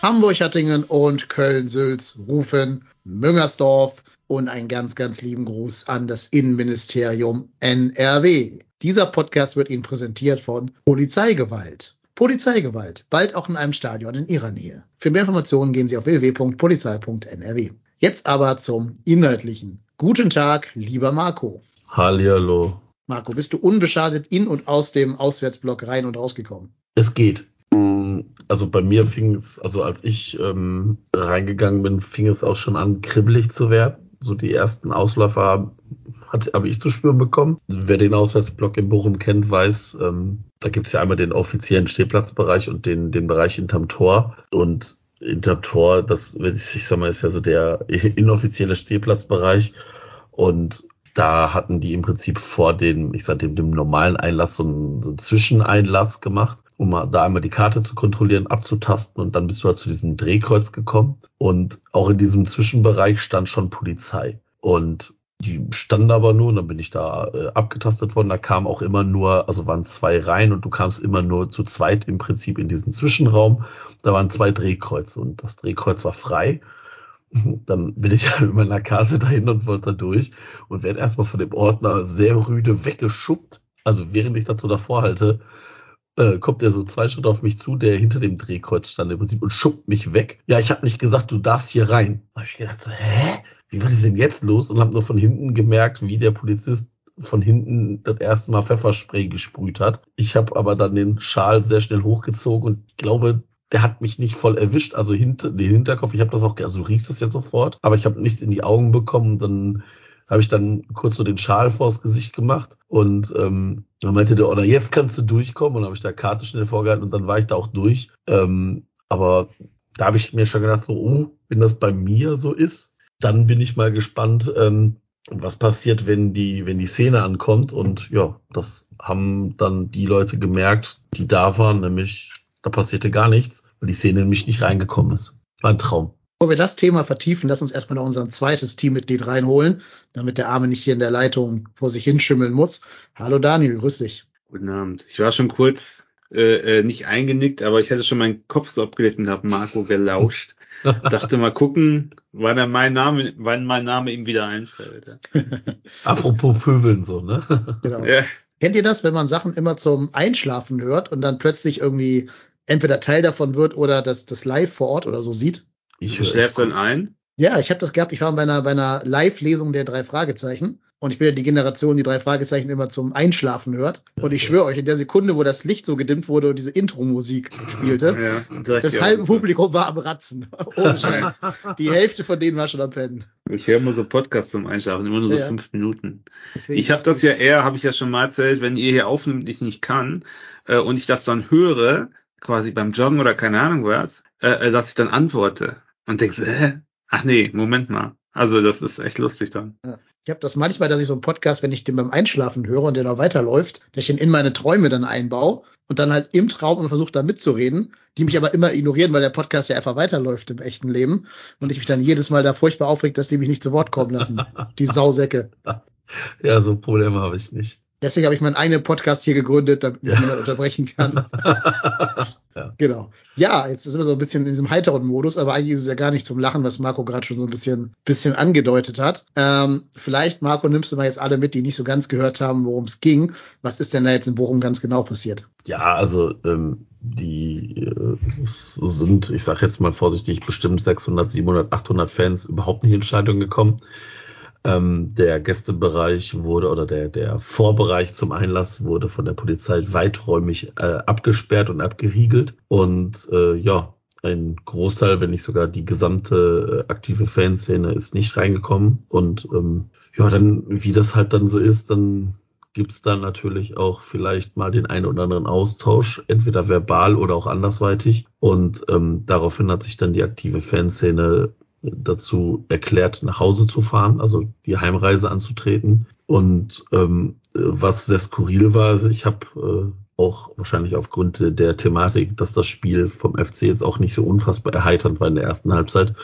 Hamburg, Hattingen und Köln-Sülz rufen Müngersdorf und einen ganz, ganz lieben Gruß an das Innenministerium NRW. Dieser Podcast wird Ihnen präsentiert von Polizeigewalt. Polizeigewalt, bald auch in einem Stadion in Ihrer Nähe. Für mehr Informationen gehen Sie auf www.polizei.nrw. Jetzt aber zum Inhaltlichen. Guten Tag, lieber Marco. Hallihallo. Marco, bist du unbeschadet in und aus dem Auswärtsblock rein und rausgekommen? Es geht. Mm, Also bei mir fing es, also als ich ähm, reingegangen bin, fing es auch schon an, kribbelig zu werden. So die ersten Ausläufer habe ich zu spüren bekommen. Wer den Auswärtsblock in Bochum kennt, weiß, ähm, da gibt es ja einmal den offiziellen Stehplatzbereich und den, den Bereich hinterm Tor. Und hinterm Tor, das, ich sag mal, ist ja so der inoffizielle Stehplatzbereich. Und da hatten die im Prinzip vor dem, ich sag dem, dem normalen Einlass so einen, so einen Zwischeneinlass gemacht, um mal da einmal die Karte zu kontrollieren, abzutasten und dann bist du halt zu diesem Drehkreuz gekommen. Und auch in diesem Zwischenbereich stand schon Polizei. Und die standen aber nur, und dann bin ich da äh, abgetastet worden. Da kam auch immer nur, also waren zwei Reihen und du kamst immer nur zu zweit im Prinzip in diesen Zwischenraum. Da waren zwei Drehkreuze und das Drehkreuz war frei. Dann bin ich halt mit meiner Karte dahin und wollte da durch und werde erstmal von dem Ordner sehr rüde weggeschubbt. Also während ich dazu davor halte, äh, kommt er so zwei Schritte auf mich zu, der hinter dem Drehkreuz stand im Prinzip und schubbt mich weg. Ja, ich habe nicht gesagt, du darfst hier rein. Da habe ich gedacht so, hä? Wie war das denn jetzt los? Und habe nur von hinten gemerkt, wie der Polizist von hinten das erste Mal Pfefferspray gesprüht hat. Ich habe aber dann den Schal sehr schnell hochgezogen und ich glaube, der hat mich nicht voll erwischt, also hinter den Hinterkopf. Ich habe das auch, also du riechst es ja sofort, aber ich habe nichts in die Augen bekommen. Dann habe ich dann kurz so den Schal vors Gesicht gemacht und ähm, dann meinte der Order, jetzt kannst du durchkommen und habe ich da Karte schnell vorgehalten und dann war ich da auch durch. Ähm, aber da habe ich mir schon gedacht, so, oh, wenn das bei mir so ist, dann bin ich mal gespannt, ähm, was passiert, wenn die, wenn die Szene ankommt. Und ja, das haben dann die Leute gemerkt, die da waren, nämlich da passierte gar nichts, weil die Szene nämlich nicht reingekommen ist. War ein Traum. Bevor wir das Thema vertiefen, lass uns erstmal noch unser zweites Teammitglied reinholen, damit der Arme nicht hier in der Leitung vor sich hinschimmeln muss. Hallo Daniel, grüß dich. Guten Abend. Ich war schon kurz äh, äh, nicht eingenickt, aber ich hatte schon meinen Kopf so abgelegt und habe Marco gelauscht. Dachte mal gucken, wann er mein Name, wann mein Name ihm wieder einfällt. Apropos Pöbeln so, ne? Genau. Ja. Kennt ihr das, wenn man Sachen immer zum Einschlafen hört und dann plötzlich irgendwie entweder Teil davon wird oder das, das live vor Ort oder so sieht? Ich Du höre schläfst dann ein? Ja, ich habe das gehabt. Ich war bei einer, bei einer Live-Lesung der drei Fragezeichen. Und ich bin ja die Generation, die drei Fragezeichen immer zum Einschlafen hört. Und ich schwöre euch, in der Sekunde, wo das Licht so gedimmt wurde und diese Intro-Musik spielte, Ja, das halbe. Publikum war am Ratzen. Ohne Scheiß. Die Hälfte von denen war schon am Pennen. Ich höre immer so Podcasts zum Einschlafen, immer nur so Ja. fünf Minuten. Deswegen Ich habe das ja eher, habe ich ja schon mal erzählt, wenn ihr hier aufnimmt, ich nicht kann äh, und ich das dann höre, quasi beim Joggen oder keine Ahnung was, äh, äh, dass ich dann antworte und denke, so, hä? Ach nee, Moment mal. Also das ist echt lustig dann. Ich habe das manchmal, dass ich so einen Podcast, wenn ich den beim Einschlafen höre und der noch weiterläuft, dass ich ihn in meine Träume dann einbaue und dann halt im Traum und versuche da mitzureden, die mich aber immer ignorieren, weil der Podcast ja einfach weiterläuft im echten Leben und ich mich dann jedes Mal da furchtbar aufregt, dass die mich nicht zu Wort kommen lassen. Die Sausäcke. Ja, so Probleme habe ich nicht. Deswegen habe ich meinen eigenen Podcast hier gegründet, damit ich ihn dann unterbrechen kann. ja. Genau. Ja, jetzt sind wir so ein bisschen in diesem heiteren Modus, aber eigentlich ist es ja gar nicht zum Lachen, was Marco gerade schon so ein bisschen, bisschen angedeutet hat. Ähm, vielleicht, Marco, nimmst du mal jetzt alle mit, die nicht so ganz gehört haben, worum es ging. Was ist denn da jetzt in Bochum ganz genau passiert? Ja, also ähm, die äh, sind, ich sage jetzt mal vorsichtig, bestimmt 600, 700, 800 Fans überhaupt nicht in Stadion gekommen. Ähm, der Gästebereich wurde oder der, der Vorbereich zum Einlass wurde von der Polizei weiträumig äh, abgesperrt und abgeriegelt. Und äh, ja, ein Großteil, wenn nicht sogar die gesamte äh, aktive Fanszene ist nicht reingekommen. Und ähm, ja, dann, wie das halt dann so ist, dann gibt's dann natürlich auch vielleicht mal den einen oder anderen Austausch, entweder verbal oder auch andersweitig. Und ähm, daraufhin hat sich dann die aktive Fanszene dazu erklärt, nach Hause zu fahren, also die Heimreise anzutreten. Und ähm, was sehr skurril war, also ich habe äh, auch wahrscheinlich aufgrund der Thematik, dass das Spiel vom FC jetzt auch nicht so unfassbar erheiternd war in der ersten Halbzeit,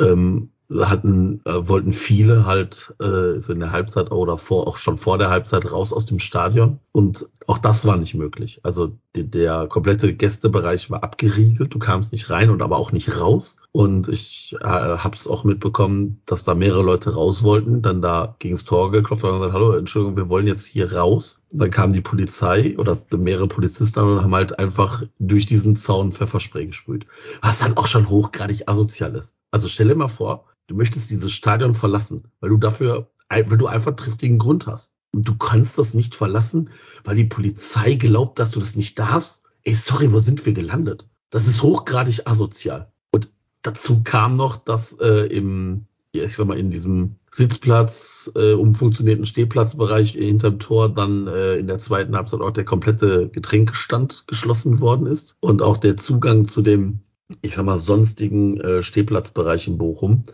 ähm, hatten, äh, wollten viele halt äh, so in der Halbzeit oder vor, auch schon vor der Halbzeit raus aus dem Stadion. Und auch das war nicht möglich. Also die, der komplette Gästebereich war abgeriegelt, du kamst nicht rein und aber auch nicht raus. Und ich äh, habe es auch mitbekommen, dass da mehrere Leute raus wollten, dann da gegens Tor geklopft und gesagt, hallo, Entschuldigung, wir wollen jetzt hier raus. Und dann kam die Polizei oder mehrere Polizisten und haben halt einfach durch diesen Zaun Pfefferspray gesprüht. Was dann auch schon hochgradig asozial ist. Also stell dir mal vor, Du möchtest dieses Stadion verlassen, weil du dafür, weil du einfach triftigen Grund hast. Und du kannst das nicht verlassen, weil die Polizei glaubt, dass du das nicht darfst. Ey, sorry, wo sind wir gelandet? Das ist hochgradig asozial. Und dazu kam noch, dass äh, im, ja, ich sag mal, in diesem Sitzplatz, äh, umfunktionierten Stehplatzbereich hinterm Tor dann äh, in der zweiten Halbzeit auch der komplette Getränkestand geschlossen worden ist und auch der Zugang zu dem, ich sag mal, sonstigen äh, Stehplatzbereich in Bochum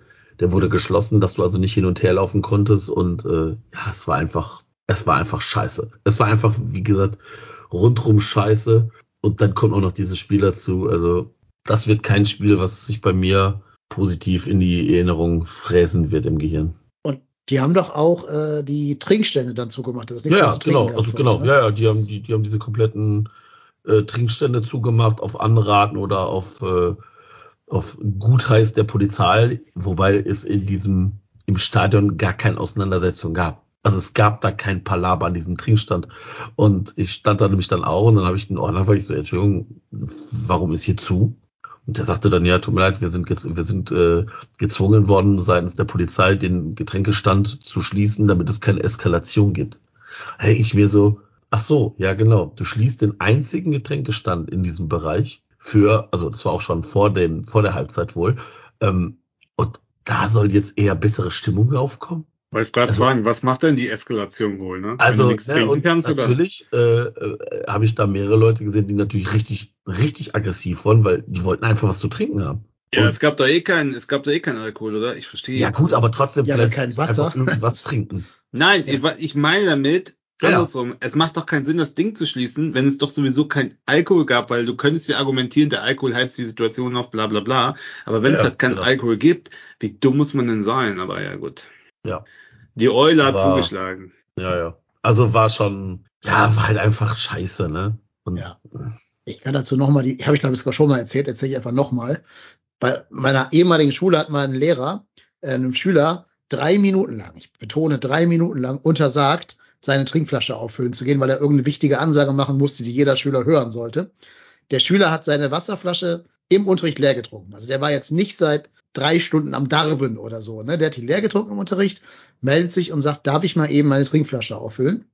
der wurde geschlossen, dass du also nicht hin und her laufen konntest und äh, ja, es war einfach, es war einfach scheiße. Es war einfach, wie gesagt, rundrum scheiße und dann kommt auch noch dieses Spiel dazu. Also das wird kein Spiel, was sich bei mir positiv in die Erinnerung fräsen wird im Gehirn. Und die haben doch auch äh, die Trinkstände dann zugemacht. Das ist nichts ja, genau, also genau, ne? ja, ja, die haben die, die haben diese kompletten äh, Trinkstände zugemacht auf Anraten oder auf äh, auf Gutheiß der Polizei, wobei es in diesem, im Stadion gar keine Auseinandersetzung gab. Also es gab da kein Palaber an diesem Trinkstand. Und ich stand da nämlich dann auch und dann habe ich den Ordner, weil ich so, Entschuldigung, warum ist hier zu? Und der sagte dann, ja, tut mir leid, wir sind, wir sind äh, gezwungen worden, seitens der Polizei den Getränkestand zu schließen, damit es keine Eskalation gibt. Hey, ich mir so, ach so, ja genau, du schließt den einzigen Getränkestand in diesem Bereich für, also das war auch schon vor dem, vor der Halbzeit wohl. Ähm, und da soll jetzt eher bessere Stimmung aufkommen. Wollte ich gerade also, fragen, was macht denn die Eskalation wohl? Ne? Also ne, und kannst, natürlich äh, äh, habe ich da mehrere Leute gesehen, die natürlich richtig, richtig aggressiv waren, weil die wollten einfach was zu trinken haben. Ja, und, es gab da eh kein, es gab da eh kein Alkohol, oder? Ich verstehe. Ja gut, aber trotzdem ja, vielleicht kein Wasser. irgendwas trinken. Nein, ja. ich, ich meine damit, ja. Andersrum, es macht doch keinen Sinn, das Ding zu schließen, wenn es doch sowieso kein Alkohol gab, weil du könntest ja argumentieren, der Alkohol heizt die Situation auf, bla bla bla. Aber wenn ja, es halt keinen genau. Alkohol gibt, wie dumm muss man denn sein? Aber ja, gut. Ja. Die Eule hat war, zugeschlagen. Ja, ja. Also war schon, ja, war halt einfach scheiße, ne? Und, ja. Ich kann dazu nochmal, die habe ich glaube ich schon mal erzählt, erzähle ich einfach nochmal. Bei meiner ehemaligen Schule hat mein Lehrer äh, einem Schüler drei Minuten lang, ich betone drei Minuten lang, untersagt, seine Trinkflasche auffüllen zu gehen, weil er irgendeine wichtige Ansage machen musste, die jeder Schüler hören sollte. Der Schüler hat seine Wasserflasche im Unterricht leer getrunken. Also der war jetzt nicht seit drei Stunden am Darben oder so. Ne? Der hat die leer getrunken im Unterricht, meldet sich und sagt, darf ich mal eben meine Trinkflasche auffüllen?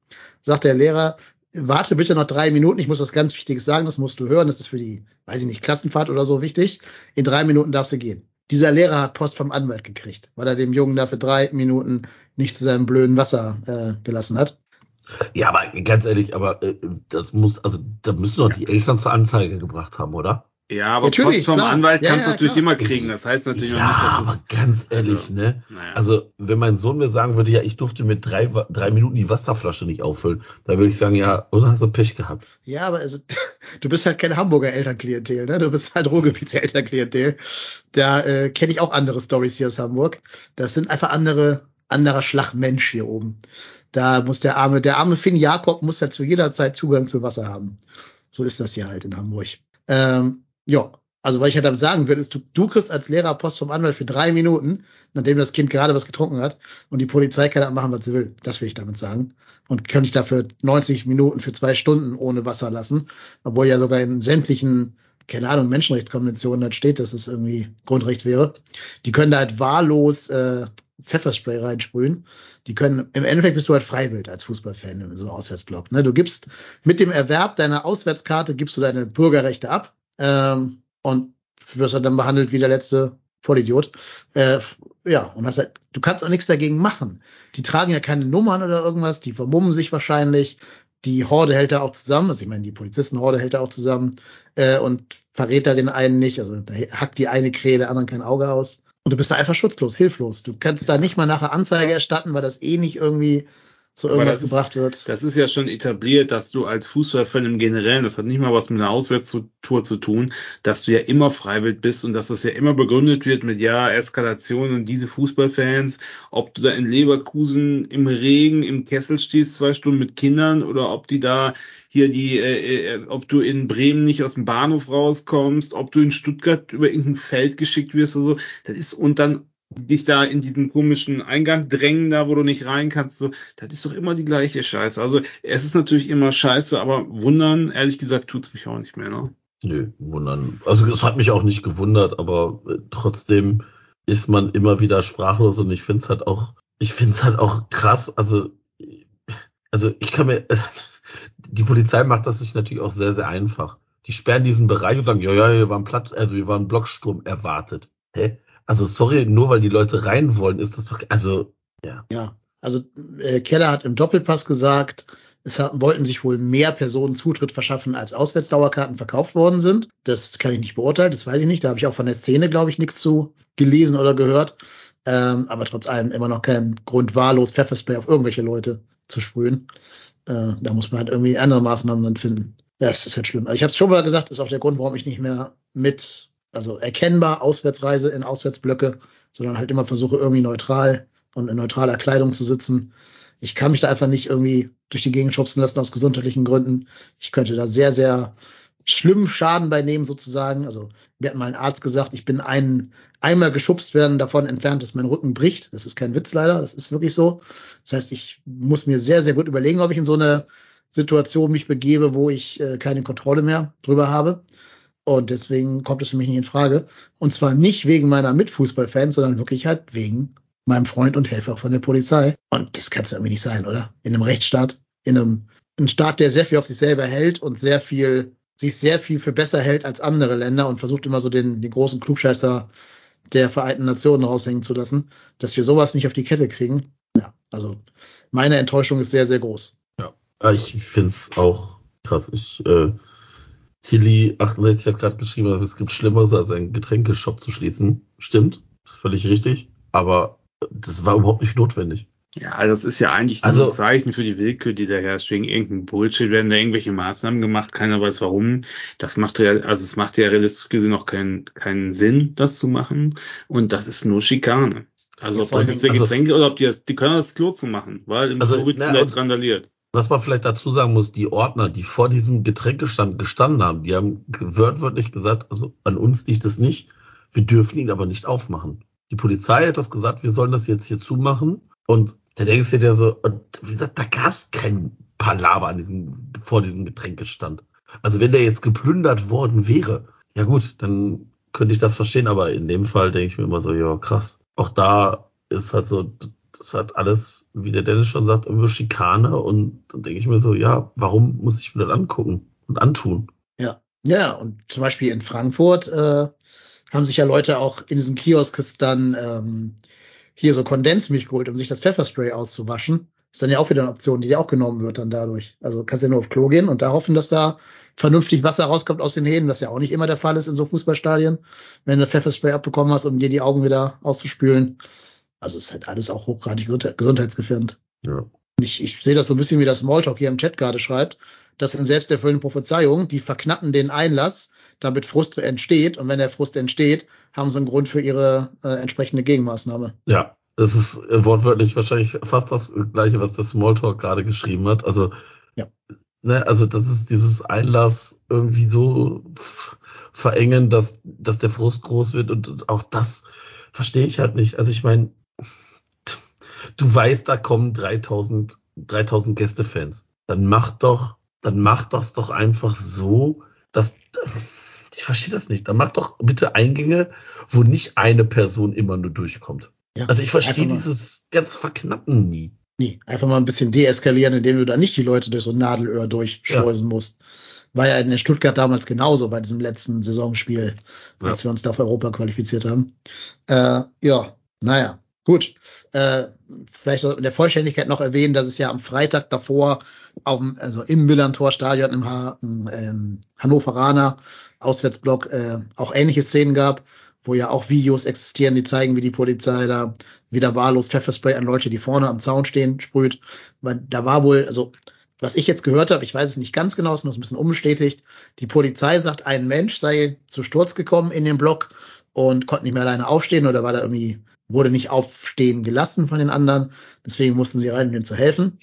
Sagt der Lehrer, warte bitte noch drei Minuten, ich muss was ganz Wichtiges sagen, das musst du hören, das ist für die, weiß ich nicht, Klassenfahrt oder so wichtig. In drei Minuten darfst du gehen. Dieser Lehrer hat Post vom Anwalt gekriegt, weil er dem Jungen dafür drei Minuten nicht zu seinem blöden Wasser äh, gelassen hat. Ja, aber ganz ehrlich, aber äh, das muss, also da müssen doch die Eltern zur Anzeige gebracht haben, oder? Ja, aber Natürlich, Post vom klar. Anwalt kannst ja, du natürlich klar. immer kriegen. Das heißt natürlich ja, nicht, dass aber ganz ehrlich, also, ne? Naja. Also, wenn mein Sohn mir sagen würde, ja, ich durfte mit drei, drei Minuten die Wasserflasche nicht auffüllen, dann würde ich sagen, ja, oder hast du Pech gehabt? Ja, aber also, du bist halt kein Hamburger Elternklientel, ne? Du bist halt Ruhrgebiets Elternklientel. Da äh, kenne ich auch andere Stories hier aus Hamburg. Das sind einfach andere, anderer Schlagmensch hier oben. Da muss der arme, der arme Finn Jakob muss halt zu jeder Zeit Zugang zu Wasser haben. So ist das hier halt in Hamburg. Ähm, ja, also was ich halt damit sagen will, ist, du, du kriegst als Lehrer Post vom Anwalt für drei Minuten, nachdem das Kind gerade was getrunken hat, und die Polizei kann dann machen, was sie will. Das will ich damit sagen. Und kann ich dafür 90 Minuten für zwei Stunden ohne Wasser lassen, obwohl ja sogar in sämtlichen, keine Ahnung, Menschenrechtskonventionen halt steht, dass es irgendwie Grundrecht wäre. Die können da halt wahllos äh, Pfefferspray reinsprühen. Die können, im Endeffekt bist du halt freiwillig als Fußballfan in so einem Auswärtsblock. Ne? Du gibst mit dem Erwerb deiner Auswärtskarte gibst du deine Bürgerrechte ab ähm, und wirst halt dann behandelt wie der letzte Vollidiot. Äh, ja, und hast halt, du kannst auch nichts dagegen machen. Die tragen ja keine Nummern oder irgendwas, die vermummen sich wahrscheinlich. Die Horde hält da auch zusammen, also ich meine, die Polizistenhorde hält da auch zusammen äh, und verrät da den einen nicht, also da hackt die eine Krähe der anderen kein Auge aus. Und du bist da einfach schutzlos, hilflos. Du kannst da nicht mal nachher Anzeige erstatten, weil das eh nicht irgendwie zu irgendwas gebracht wird. Das ist ja schon etabliert, dass du als Fußballfan im Generellen, das hat nicht mal was mit einer Auswärtstour zu tun, dass du ja immer freiwillig bist und dass das ja immer begründet wird mit ja, Eskalation und diese Fußballfans, ob du da in Leverkusen im Regen im Kessel stehst, zwei Stunden mit Kindern oder ob die da hier die, äh, äh, ob du in Bremen nicht aus dem Bahnhof rauskommst, ob du in Stuttgart über irgendein Feld geschickt wirst oder so, das ist und dann dich da in diesen komischen Eingang drängen, da wo du nicht rein kannst, so, das ist doch immer die gleiche Scheiße. Also es ist natürlich immer scheiße, aber wundern, ehrlich gesagt, tut's mich auch nicht mehr, ne? Nö, wundern. Also es hat mich auch nicht gewundert, aber äh, trotzdem ist man immer wieder sprachlos und ich find's halt auch, ich find's halt auch krass, also, also ich kann mir, die Polizei macht das sich natürlich auch sehr, sehr einfach. Die sperren diesen Bereich und sagen, ja, ja, wir waren Platt, also wir waren Blocksturm erwartet. Hä? Also sorry, nur weil die Leute rein wollen, ist das doch, also ja. Ja, also äh, Keller hat im Doppelpass gesagt, es hat, wollten sich wohl mehr Personen Zutritt verschaffen, als Auswärtsdauerkarten verkauft worden sind. Das kann ich nicht beurteilen, das weiß ich nicht. Da habe ich auch von der Szene, glaube ich, nichts zu gelesen oder gehört. Ähm, aber trotz allem immer noch kein Grund, wahllos Pfefferspray auf irgendwelche Leute zu sprühen. Äh, da muss man halt irgendwie andere Maßnahmen dann finden. Ja, das ist halt schlimm. Also ich habe es schon mal gesagt, ist auch der Grund, warum ich nicht mehr mit also erkennbar Auswärtsreise in Auswärtsblöcke, sondern halt immer versuche irgendwie neutral und in neutraler Kleidung zu sitzen. Ich kann mich da einfach nicht irgendwie durch die Gegend schubsen lassen aus gesundheitlichen Gründen. Ich könnte da sehr, sehr schlimm Schaden bei nehmen sozusagen. Also mir hat mal ein Arzt gesagt, ich bin ein, einmal geschubst werden davon entfernt, dass mein Rücken bricht. Das ist kein Witz leider, das ist wirklich so. Das heißt, ich muss mir sehr, sehr gut überlegen, ob ich in so eine Situation mich begebe, wo ich äh, keine Kontrolle mehr drüber habe. Und deswegen kommt es für mich nicht in Frage. Und zwar nicht wegen meiner Mitfußballfans, sondern wirklich halt wegen meinem Freund und Helfer von der Polizei. Und das kann es irgendwie nicht sein, oder? In einem Rechtsstaat, in einem, einem Staat, der sehr viel auf sich selber hält und sehr viel, sich sehr viel für besser hält als andere Länder und versucht immer so den, den großen Klugscheißer der Vereinten Nationen raushängen zu lassen, dass wir sowas nicht auf die Kette kriegen. Ja, also meine Enttäuschung ist sehr, sehr groß. Ja, ich finde es auch krass. Ich äh, Tilly 68 hat gerade geschrieben, es gibt Schlimmeres, als einen Getränkeshop zu schließen. Stimmt, völlig richtig. Aber das war überhaupt nicht notwendig. Ja, also das ist ja eigentlich also, ein Zeichen für die Willkür, die da herrscht. Wegen irgendeinem Bullshit werden da irgendwelche Maßnahmen gemacht, keiner weiß warum. Das macht ja, also es macht ja realistisch gesehen auch keinen, keinen Sinn, das zu machen. Und das ist nur Schikane. Also ob das jetzt der also Getränke oder ob die, die können das Klo zu machen, weil im also, Klo wird vielleicht randaliert was man vielleicht dazu sagen muss, die Ordner, die vor diesem Getränkestand gestanden haben, die haben wörtlich gesagt, also an uns liegt es nicht, wir dürfen ihn aber nicht aufmachen. Die Polizei hat das gesagt, wir sollen das jetzt hier zumachen. Und da denkst du dir so, und wie gesagt, da gab es kein Palaver an diesem, vor diesem Getränkestand. Also wenn der jetzt geplündert worden wäre, ja gut, dann könnte ich das verstehen, aber in dem Fall denke ich mir immer so, ja, krass. Auch da ist halt so, das hat alles, wie der Dennis schon sagt, irgendwie Schikane. Und dann denke ich mir so, ja, warum muss ich mir das angucken und antun? Ja, ja, und zum Beispiel in Frankfurt äh, haben sich ja Leute auch in diesen Kioskes dann ähm, hier so Kondensmilch geholt, um sich das Pfefferspray auszuwaschen. Ist dann ja auch wieder eine Option, die ja auch genommen wird dann dadurch. Also kannst ja nur auf Klo gehen und da hoffen, dass da vernünftig Wasser rauskommt aus den Händen, was ja auch nicht immer der Fall ist in so Fußballstadien, wenn du Pfefferspray abbekommen hast, um dir die Augen wieder auszuspülen. Also es ist halt alles auch hochgradig gesundheitsgefährdend. Ja. Ich, ich sehe das so ein bisschen wie das Smalltalk hier im Chat gerade schreibt. Das sind selbsterfüllende Prophezeiungen, die verknappen den Einlass, damit Frust entsteht. Und wenn der Frust entsteht, haben sie einen Grund für ihre äh, entsprechende Gegenmaßnahme. Ja, das ist äh, wortwörtlich wahrscheinlich fast das gleiche, was das Smalltalk gerade geschrieben hat. Also, ja. ne, also das ist dieses Einlass irgendwie so verengen, dass, dass der Frust groß wird und auch das verstehe ich halt nicht. Also ich meine, du weißt, da kommen 3000, 3000 Gästefans. Dann mach doch, dann mach das doch einfach so, dass, ich verstehe das nicht. Dann mach doch bitte Eingänge, wo nicht eine Person immer nur durchkommt. Ja, Also ich verstehe dieses ganz Verknappen nie. Nee, einfach mal ein bisschen deeskalieren, indem du da nicht die Leute durch so ein Nadelöhr durchschleusen musst. War ja in Stuttgart damals genauso bei diesem letzten Saisonspiel, als wir uns da auf Europa qualifiziert haben. Äh, ja, naja, gut. Äh, vielleicht in der Vollständigkeit noch erwähnen, dass es ja am Freitag davor auf dem, also im Millantor-Stadion im, ha im ähm, Hannoveraner Auswärtsblock äh, auch ähnliche Szenen gab, wo ja auch Videos existieren, die zeigen, wie die Polizei da wieder wahllos Pfefferspray an Leute, die vorne am Zaun stehen, sprüht. Weil da war wohl, also was ich jetzt gehört habe, ich weiß es nicht ganz genau, ist noch ein bisschen unbestätigt. Die Polizei sagt, ein Mensch sei zu Sturz gekommen in den Block und konnte nicht mehr alleine aufstehen oder war da irgendwie, wurde nicht aufstehen gelassen von den anderen. Deswegen mussten sie rein, um ihm zu helfen.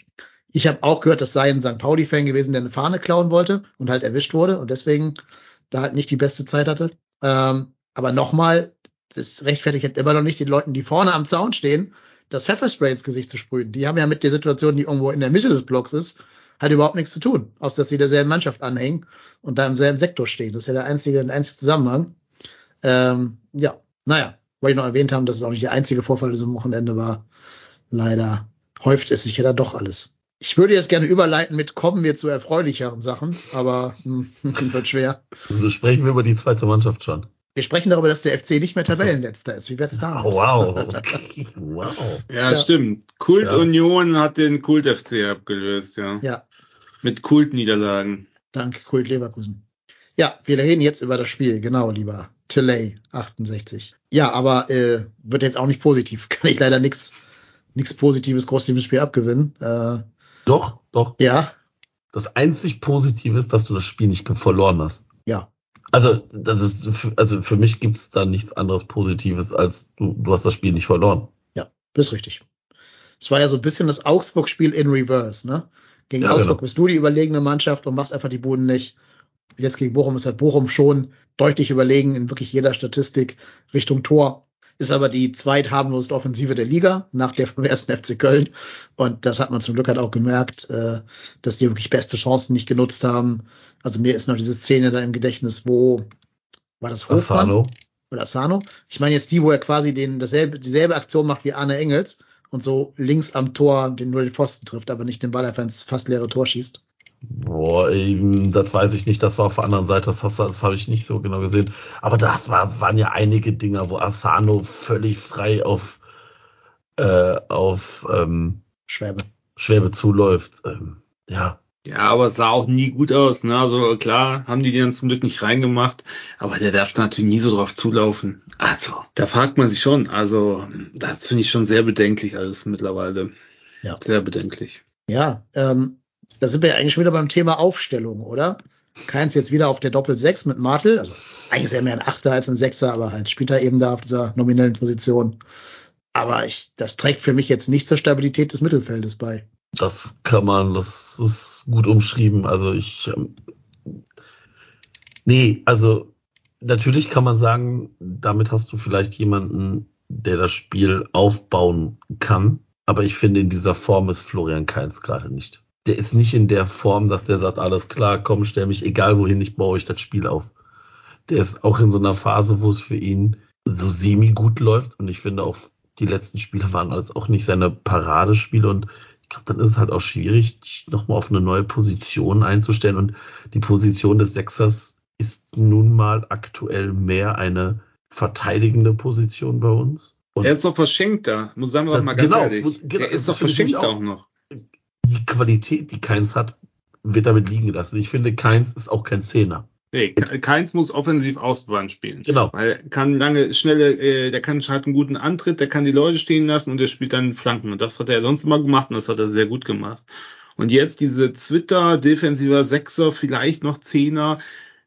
Ich habe auch gehört, das sei ein St. Pauli-Fan gewesen, der eine Fahne klauen wollte und halt erwischt wurde und deswegen da halt nicht die beste Zeit hatte. Ähm, aber nochmal, das rechtfertigt immer noch nicht den Leuten, die vorne am Zaun stehen, das Pfefferspray ins Gesicht zu sprühen. Die haben ja mit der Situation, die irgendwo in der Mitte des Blocks ist, halt überhaupt nichts zu tun, außer dass sie derselben Mannschaft anhängen und da im selben Sektor stehen. Das ist ja der einzige, der einzige Zusammenhang. Ähm, ja, naja, wollte ich noch erwähnt haben, dass es auch nicht der einzige Vorfall diesem Wochenende war. Leider häuft es sich ja dann doch alles. Ich würde jetzt gerne überleiten mit kommen wir zu erfreulicheren Sachen, aber hm, wird schwer. Also sprechen wir über die zweite Mannschaft schon. Wir sprechen darüber, dass der FC nicht mehr Tabellenletzter ist. Wie wär's damit? Oh, wow. wow. Ja, Ja. stimmt. Kult Ja. Union hat den Kult FC abgelöst, ja. Ja, Mit Kultniederlagen. dank Kult Leverkusen. Ja, wir reden jetzt über das Spiel, genau, lieber Tilley 68. Ja, aber äh, wird jetzt auch nicht positiv. Kann ich leider nichts nichts Positives groß dem Spiel abgewinnen. Äh, Doch, doch. ja, Das einzig Positive ist, dass du das Spiel nicht verloren hast. ja, Also, das ist, für- also für mich gibt's da nichts anderes Positives, als du, du hast das Spiel nicht verloren. ja, das ist richtig. Es war ja so ein bisschen das Augsburg-Spiel in Reverse, ne? Gegen Ja, Augsburg genau. bist du die überlegene Mannschaft und machst einfach die Buden nicht. Jetzt gegen Bochum ist halt Bochum schon deutlich überlegen in wirklich jeder Statistik Richtung Tor. Ist aber die zweitharmloseste Offensive der Liga nach der vom ersten FC Köln. Und das hat man zum Glück halt auch gemerkt, äh, dass die wirklich beste Chancen nicht genutzt haben. Also mir ist noch diese Szene da im Gedächtnis, wo war das Hofmann? Asano. oder Sano. Ich meine jetzt die, wo er quasi den, dasselbe, dieselbe Aktion macht wie Arne Engels und so links am Tor den nur den Pfosten trifft, aber nicht den Ball einfach ins fast leere Tor schießt. Boah, eben, das weiß ich nicht, das war auf der anderen Seite, das, hast du- das habe ich nicht so genau gesehen. Aber das war, waren ja einige Dinger, wo Asano völlig frei auf, äh, auf ähm, Schwäbe. Schwäbe zuläuft. Ähm, ja, Ja, aber es sah auch nie gut aus, ne? Also klar, haben die den zum Glück nicht reingemacht, aber der darf da natürlich nie so drauf zulaufen. Also, da fragt man sich schon. Also, das finde ich schon sehr bedenklich alles mittlerweile. Ja. Sehr bedenklich. Ja, ähm, da sind wir ja eigentlich wieder beim Thema Aufstellung, oder? Keins jetzt wieder auf der Doppel-6 mit Martel. Also eigentlich ist er mehr ein Achter als ein Sechser, aber halt spielt er eben da auf dieser nominellen Position. Aber ich, das trägt für mich jetzt nicht zur Stabilität des Mittelfeldes bei. das kann man, das ist gut umschrieben. Also ich, ähm, nee, also natürlich kann man sagen, damit hast du vielleicht jemanden, der das Spiel aufbauen kann. Aber ich finde, in dieser Form ist Florian Kainz gerade nicht. Der ist nicht in der Form, dass der sagt, alles klar, komm, stell mich egal wohin, ich baue euch das Spiel auf. Der ist auch in so einer Phase, wo es für ihn so semi gut läuft. Und ich finde auch, die letzten Spiele waren als auch nicht seine Paradespiele. Und ich glaube, dann ist es halt auch schwierig, dich nochmal auf eine neue Position einzustellen. Und die Position des Sechsers ist nun mal aktuell mehr eine verteidigende Position bei uns. Und er ist doch verschenkt da, muss sagen wir Das- mal ganz genau, ehrlich. genau, er ist doch finde ich verschenkt nämlich auch. auch noch. Die Qualität, die Keins hat, wird damit liegen gelassen. Ich finde, Keins ist auch kein Zehner. Nee, Ke- Keins muss offensiv Außenbahn spielen. Genau. Weil er kann lange, schnelle, äh, der kann hat einen guten Antritt, der kann die Leute stehen lassen und der spielt dann Flanken. Und das hat er sonst immer gemacht und das hat er sehr gut gemacht. Und jetzt diese Twitter, defensiver Sechser, vielleicht noch Zehner,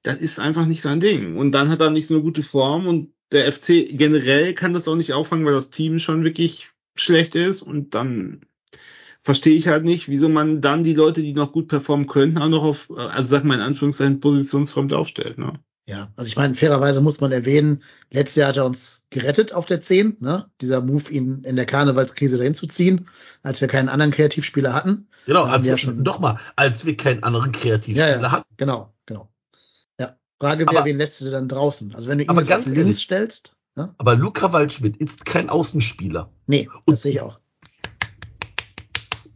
das ist einfach nicht sein Ding. Und dann hat er nicht so eine gute Form und der FC generell kann das auch nicht auffangen, weil das Team schon wirklich schlecht ist und dann verstehe ich halt nicht, wieso man dann die Leute, die noch gut performen könnten, auch noch auf, äh, also sag mal in Anführungszeichen, positionsfremd aufstellt. Ne? Ja, also ich meine, fairerweise muss man erwähnen, letztes Jahr hat er uns gerettet auf der 10, ne? Dieser Move, ihn in der Karnevalskrise dahin zu ziehen, als wir keinen anderen Kreativspieler hatten. Genau, als wir schon- doch mal, als wir keinen anderen Kreativspieler Ja, ja. hatten. Genau, genau. Ja. Frage wäre, wen lässt du denn dann draußen? Also wenn du ihn auf links ehrlich- stellst, Ja? Aber Luca Waldschmidt ist kein Außenspieler. Nee, das sehe ich auch.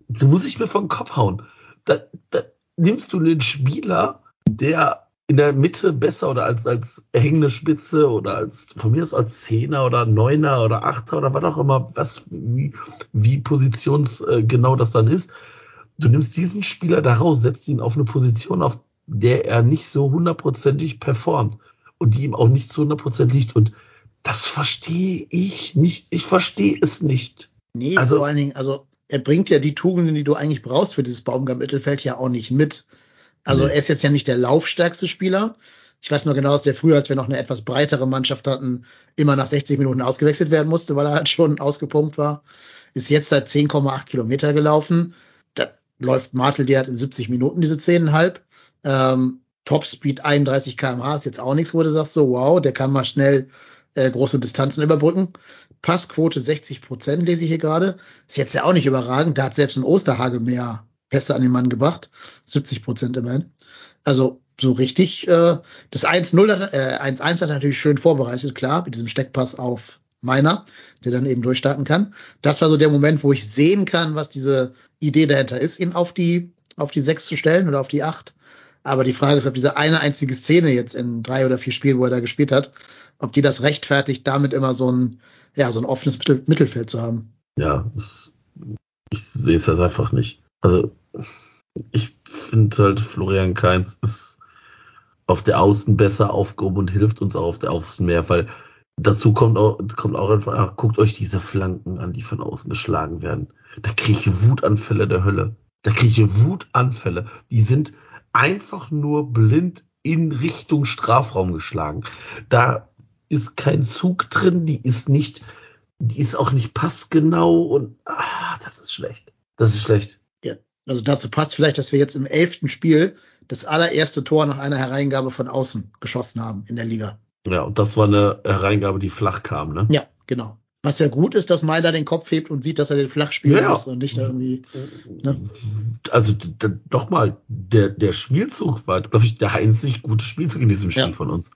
Du musst ich mir vom Kopf hauen. Da, da nimmst du einen Spieler, der in der Mitte besser oder als, als hängende Spitze oder als, von mir aus als Zehner oder Neuner oder Achter oder was auch immer, was, wie, wie positionsgenau das dann ist. Du nimmst diesen Spieler da raus, setzt ihn auf eine Position, auf der er nicht so hundertprozentig performt und die ihm auch nicht zu hundertprozentig liegt und das verstehe ich nicht. Ich verstehe es nicht. Nee, Also- vor allen Dingen, also er bringt ja die Tugenden, die du eigentlich brauchst für dieses Baumgart-Mittelfeld ja auch nicht mit. Also Nee. er ist jetzt ja nicht der laufstärkste Spieler. Ich weiß noch genau, dass der früher, als wir noch eine etwas breitere Mannschaft hatten, immer nach 60 Minuten ausgewechselt werden musste, weil er halt schon ausgepumpt war. Ist jetzt seit 10,8 Kilometer gelaufen. Da läuft Martel die hat in 70 Minuten diese 10,5. Ähm, Topspeed 31 kmh ist jetzt auch nichts, wo du sagst so, wow, der kann mal schnell äh, große Distanzen überbrücken. Passquote 60 Prozent lese ich hier gerade. Ist jetzt ja auch nicht überragend. Da hat selbst ein Osterhage mehr Pässe an den Mann gebracht. 70 Prozent immerhin. Also so richtig. Äh, das 1-0, hat- äh, 1-1 hat er natürlich schön vorbereitet, klar, mit diesem Steckpass auf Meiner, der dann eben durchstarten kann. Das war so der Moment, wo ich sehen kann, was diese Idee dahinter ist, ihn auf die, auf die 6 zu stellen oder auf die 8. Aber die Frage ist, ob diese eine einzige Szene jetzt in drei oder vier Spielen, wo er da gespielt hat, ob die das rechtfertigt, damit immer so ein, ja, so ein offenes Mittel Mittelfeld zu haben. Ja, es, ich sehe es halt einfach nicht. Also, ich finde halt, Florian Kainz ist auf der Außen besser aufgehoben und hilft uns auch auf der Außen mehr, weil dazu kommt auch, kommt auch einfach, ach, guckt euch diese Flanken an, die von außen geschlagen werden. Da kriege ich Wutanfälle der Hölle. Da kriege ich Wutanfälle. Die sind einfach nur blind in Richtung Strafraum geschlagen. Da ist kein Zug drin, die ist nicht, die ist auch nicht passgenau und ah, das ist schlecht. Das ist schlecht. Also dazu passt vielleicht, dass wir jetzt im elften Spiel das allererste Tor nach einer Hereingabe von außen geschossen haben in der Liga. Ja, und das war eine Hereingabe, die flach kam, ne? Ja, genau. Was ja gut ist, dass Meiler den Kopf hebt und sieht, dass er den flach spielen Ja. muss und nicht irgendwie. Ne? Also d- d- doch mal, der, der Spielzug war, glaube ich, der einzig gute Spielzug in diesem Spiel Ja. von uns.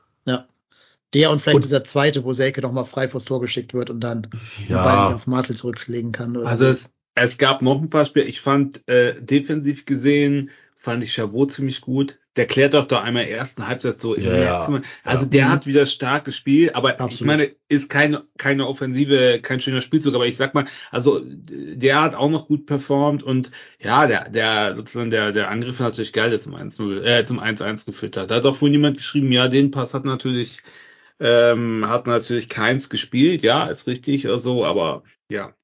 Der und vielleicht Und- dieser zweite, wo Selke noch mal frei vors Tor geschickt wird und dann den Ja. Ball auf Martel zurücklegen kann. Oder Also so. es, es gab noch ein paar Spiele. Ich fand äh, defensiv gesehen, fand ich Chabot ziemlich gut. Der klärt doch da einmal ersten Halbzeit so im Ja, ja. Also Ja. der Mhm. hat wieder stark gespielt, aber ich Absolut. meine, ist keine, keine Offensive, kein schöner Spielzug, aber ich sag mal, also der hat auch noch gut performt und ja, der, der sozusagen der, der Angriff war natürlich geil, der zum 1-0, äh, zum 1-1 geführt hat. Da hat auch wohl jemand geschrieben, ja, den Pass hat natürlich, ähm, hat natürlich keins gespielt, ja, ist richtig oder so, aber ja.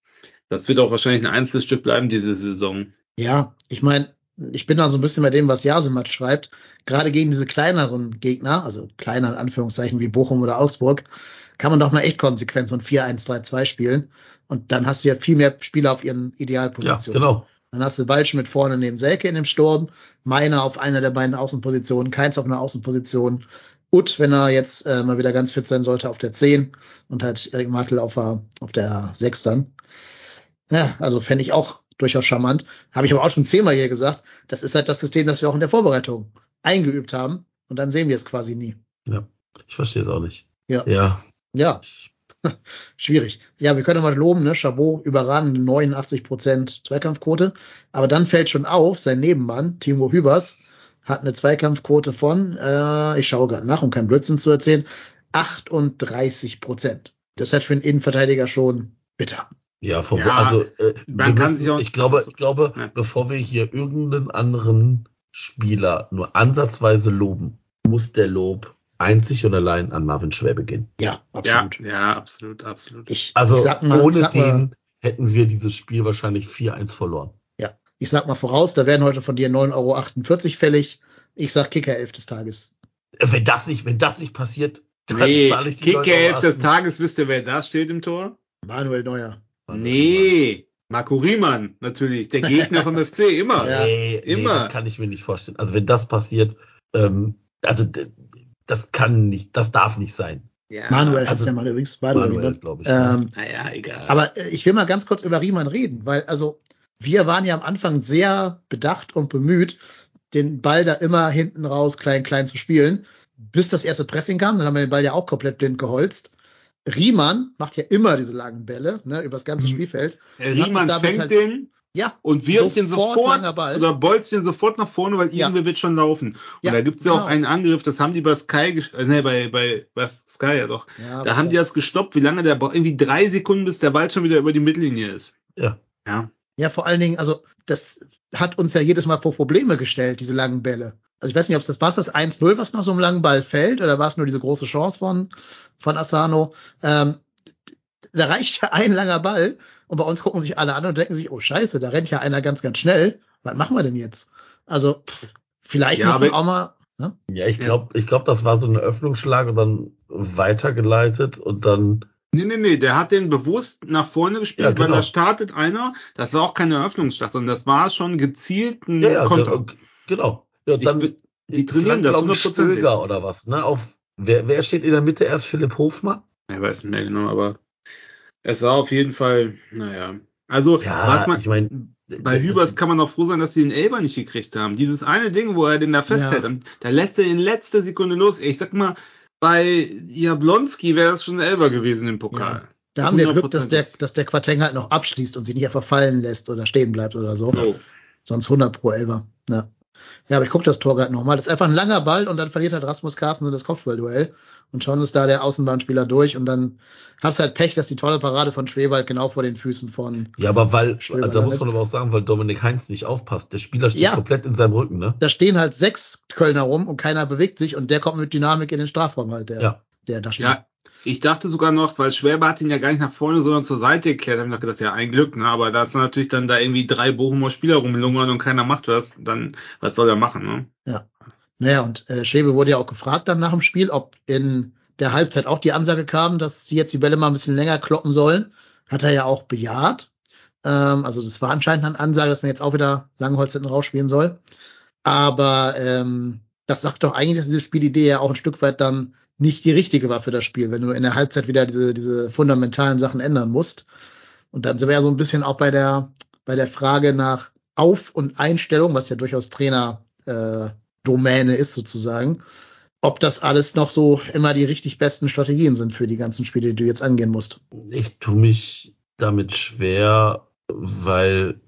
Das wird auch wahrscheinlich ein Einzelstück bleiben diese Saison. Ja, ich meine, ich bin da so ein bisschen bei dem, was Jasemat schreibt. Gerade gegen diese kleineren Gegner, also kleiner in Anführungszeichen wie Bochum oder Augsburg, kann man doch mal echt konsequent so ein 4-1-3-2 spielen. Und dann hast du ja viel mehr Spieler auf ihren Ja, Idealpositionen. genau. Dann hast du Walsch mit vorne neben Selke in dem Sturm, Meiner auf einer der beiden Außenpositionen, Keins auf einer Außenposition, Ut, wenn er jetzt äh, mal wieder ganz fit sein sollte, auf der 10 und halt Erik Martel auf, der- auf der 6 dann. Ja, also fände ich auch durchaus charmant. Habe ich aber auch schon zehnmal hier gesagt. Das ist halt das System, das wir auch in der Vorbereitung eingeübt haben. Und dann sehen wir es quasi nie. Ja, ich verstehe es auch nicht. Ja. Ja, Ja, schwierig. Ja, wir können mal loben, ne? Chabot überragende 89 Prozent Zweikampfquote. Aber dann fällt schon auf, sein Nebenmann, Timo Hübers, hat eine Zweikampfquote von, äh, ich schaue gerade nach, um keinen Blödsinn zu erzählen, 38 Prozent. Das ist halt für einen Innenverteidiger schon bitter. ja, vom, Ja, also äh, man kann müssen, sich auch- ich glaube, ich glaube, Ja. bevor wir hier irgendeinen anderen Spieler nur ansatzweise loben, muss der Lob einzig und allein an Marvin Schwäbe gehen. Ja, absolut. Ja, ja, absolut, absolut. Ich, Also ich sag mal, ohne sag mal, den hätten wir dieses Spiel wahrscheinlich 4-1 verloren. Ich sag mal voraus, da werden heute von dir 9,48 Euro fällig. Ich sag Kicker 11 des Tages. Wenn das nicht, wenn das nicht passiert, dann nee, zahle ich die Kicker 11 des 9,80. Tages, wisst ihr, wer da steht im Tor? Manuel Neuer. Nee, Marco Riemann, natürlich, der Gegner vom FC, immer. Ja. Nee, nee, immer. das kann ich mir nicht vorstellen. Also wenn das passiert, ähm, also das kann nicht, das darf nicht sein. Ja. Manuel heißt also ja mal übrigens. Manuel, Manuel, ne? glaube ich. ähm, Naja, egal. aber äh, ich will mal ganz kurz über Riemann reden, weil also wir waren ja am Anfang sehr bedacht und bemüht, den Ball da immer hinten raus klein klein zu spielen, bis das erste Pressing kam. Dann haben wir den Ball ja auch komplett blind geholzt. Riemann macht ja immer diese langen Bälle, ne, übers ganze Mhm. Spielfeld. Äh, Und Riemann fängt halt- den Ja, und wirft den Sofort oder bolzt den sofort nach vorne, weil Ja. irgendwer wird schon laufen. Und Ja, da gibt's ja genau. auch einen Angriff, das haben die bei Sky, gesch- äh, nee, bei, bei, bei Sky ja doch. ja Da haben die das gestoppt, wie lange der braucht, irgendwie drei Sekunden, bis der Ball schon wieder über die Mittellinie ist. Ja. Ja. Ja, vor allen Dingen, also das hat uns ja jedes Mal vor Probleme gestellt, diese langen Bälle. Also ich weiß nicht, ob es das war, das 1-0, was nach so einem langen Ball fällt, oder war es nur diese große Chance von, von Asano. Ähm, da reicht ja ein langer Ball und bei uns gucken sich alle an und denken sich, oh scheiße, da rennt ja einer ganz, ganz schnell. Was machen wir denn jetzt? Also pff, vielleicht Ja, auch mal, ne? Ja, ich glaube, ich glaube, das war so eine Öffnungsschlag und dann weitergeleitet und dann Nee, nee, nee, der hat den bewusst nach vorne gespielt, Ja, genau. weil da startet einer, das war auch keine Eröffnungsschlag, sondern das war schon gezielt ein ja, ja, Konter. ge- genau. Ja, Ich dann bin- die trainieren das glaube ich, 100%. Stöger oder was, ne? Auf wer, wer steht in der Mitte erst Philipp Hofmann? Ich weiß nicht mehr genau, aber es war auf jeden Fall, naja. Also, was man, ich meine, bei Hübers kann man auch froh sein, dass sie den Elber nicht gekriegt haben. Dieses eine Ding, wo er den da festhält, Ja. da lässt er in letzter Sekunde los. Ich sag mal, bei Jablonski wäre das schon ein Elber gewesen im Pokal. Da haben wir Glück, 100%. dass der, dass der Quateng halt noch abschließt und sich nicht einfach fallen lässt oder stehen bleibt oder so. So. Sonst 100 pro Elfer. Ja. Ja, aber ich gucke das Tor gerade nochmal. Das ist einfach ein langer Ball und dann verliert halt Rasmus Carsten das Kopfballduell. Und schon ist da der Außenbahnspieler durch und dann hast du halt Pech, dass die tolle Parade von Schwewald genau vor den Füßen von. ja, aber weil, Schwimmer da muss man aber auch sagen, weil Dominik Heinz nicht aufpasst. Der Spieler steht Ja. komplett in seinem Rücken, ne? Da stehen halt sechs Kölner rum und keiner bewegt sich und der kommt mit Dynamik in den Strafraum halt, der, Ja. der da steht. Ja, ich dachte sogar noch, weil Schwäbe hat ihn ja gar nicht nach vorne, sondern zur Seite geklärt. Hab ich noch gedacht, ja, ein Glück, ne? Aber da ist natürlich dann da irgendwie drei Bochumer Spieler rumlungern und keiner macht was, dann, was soll er machen, ne? Naja, und äh, Schwebe wurde ja auch gefragt dann nach dem Spiel, ob in der Halbzeit auch die Ansage kam, dass sie jetzt die Bälle mal ein bisschen länger kloppen sollen. Hat er ja auch bejaht. Ähm, also das war anscheinend eine Ansage, dass man jetzt auch wieder Langholz hinten rausspielen soll. Aber ähm, das sagt doch eigentlich, dass diese Spielidee ja auch ein Stück weit dann nicht die richtige war für das Spiel, wenn du in der Halbzeit wieder diese, diese fundamentalen Sachen ändern musst. Und dann sind wir ja so ein bisschen auch bei der, bei der Frage nach Auf- und Einstellung, was ja durchaus Trainer äh, Domäne ist sozusagen, ob das alles noch so immer die richtig besten Strategien sind für die ganzen Spiele, die du jetzt angehen musst. Ich tue mich damit schwer, weil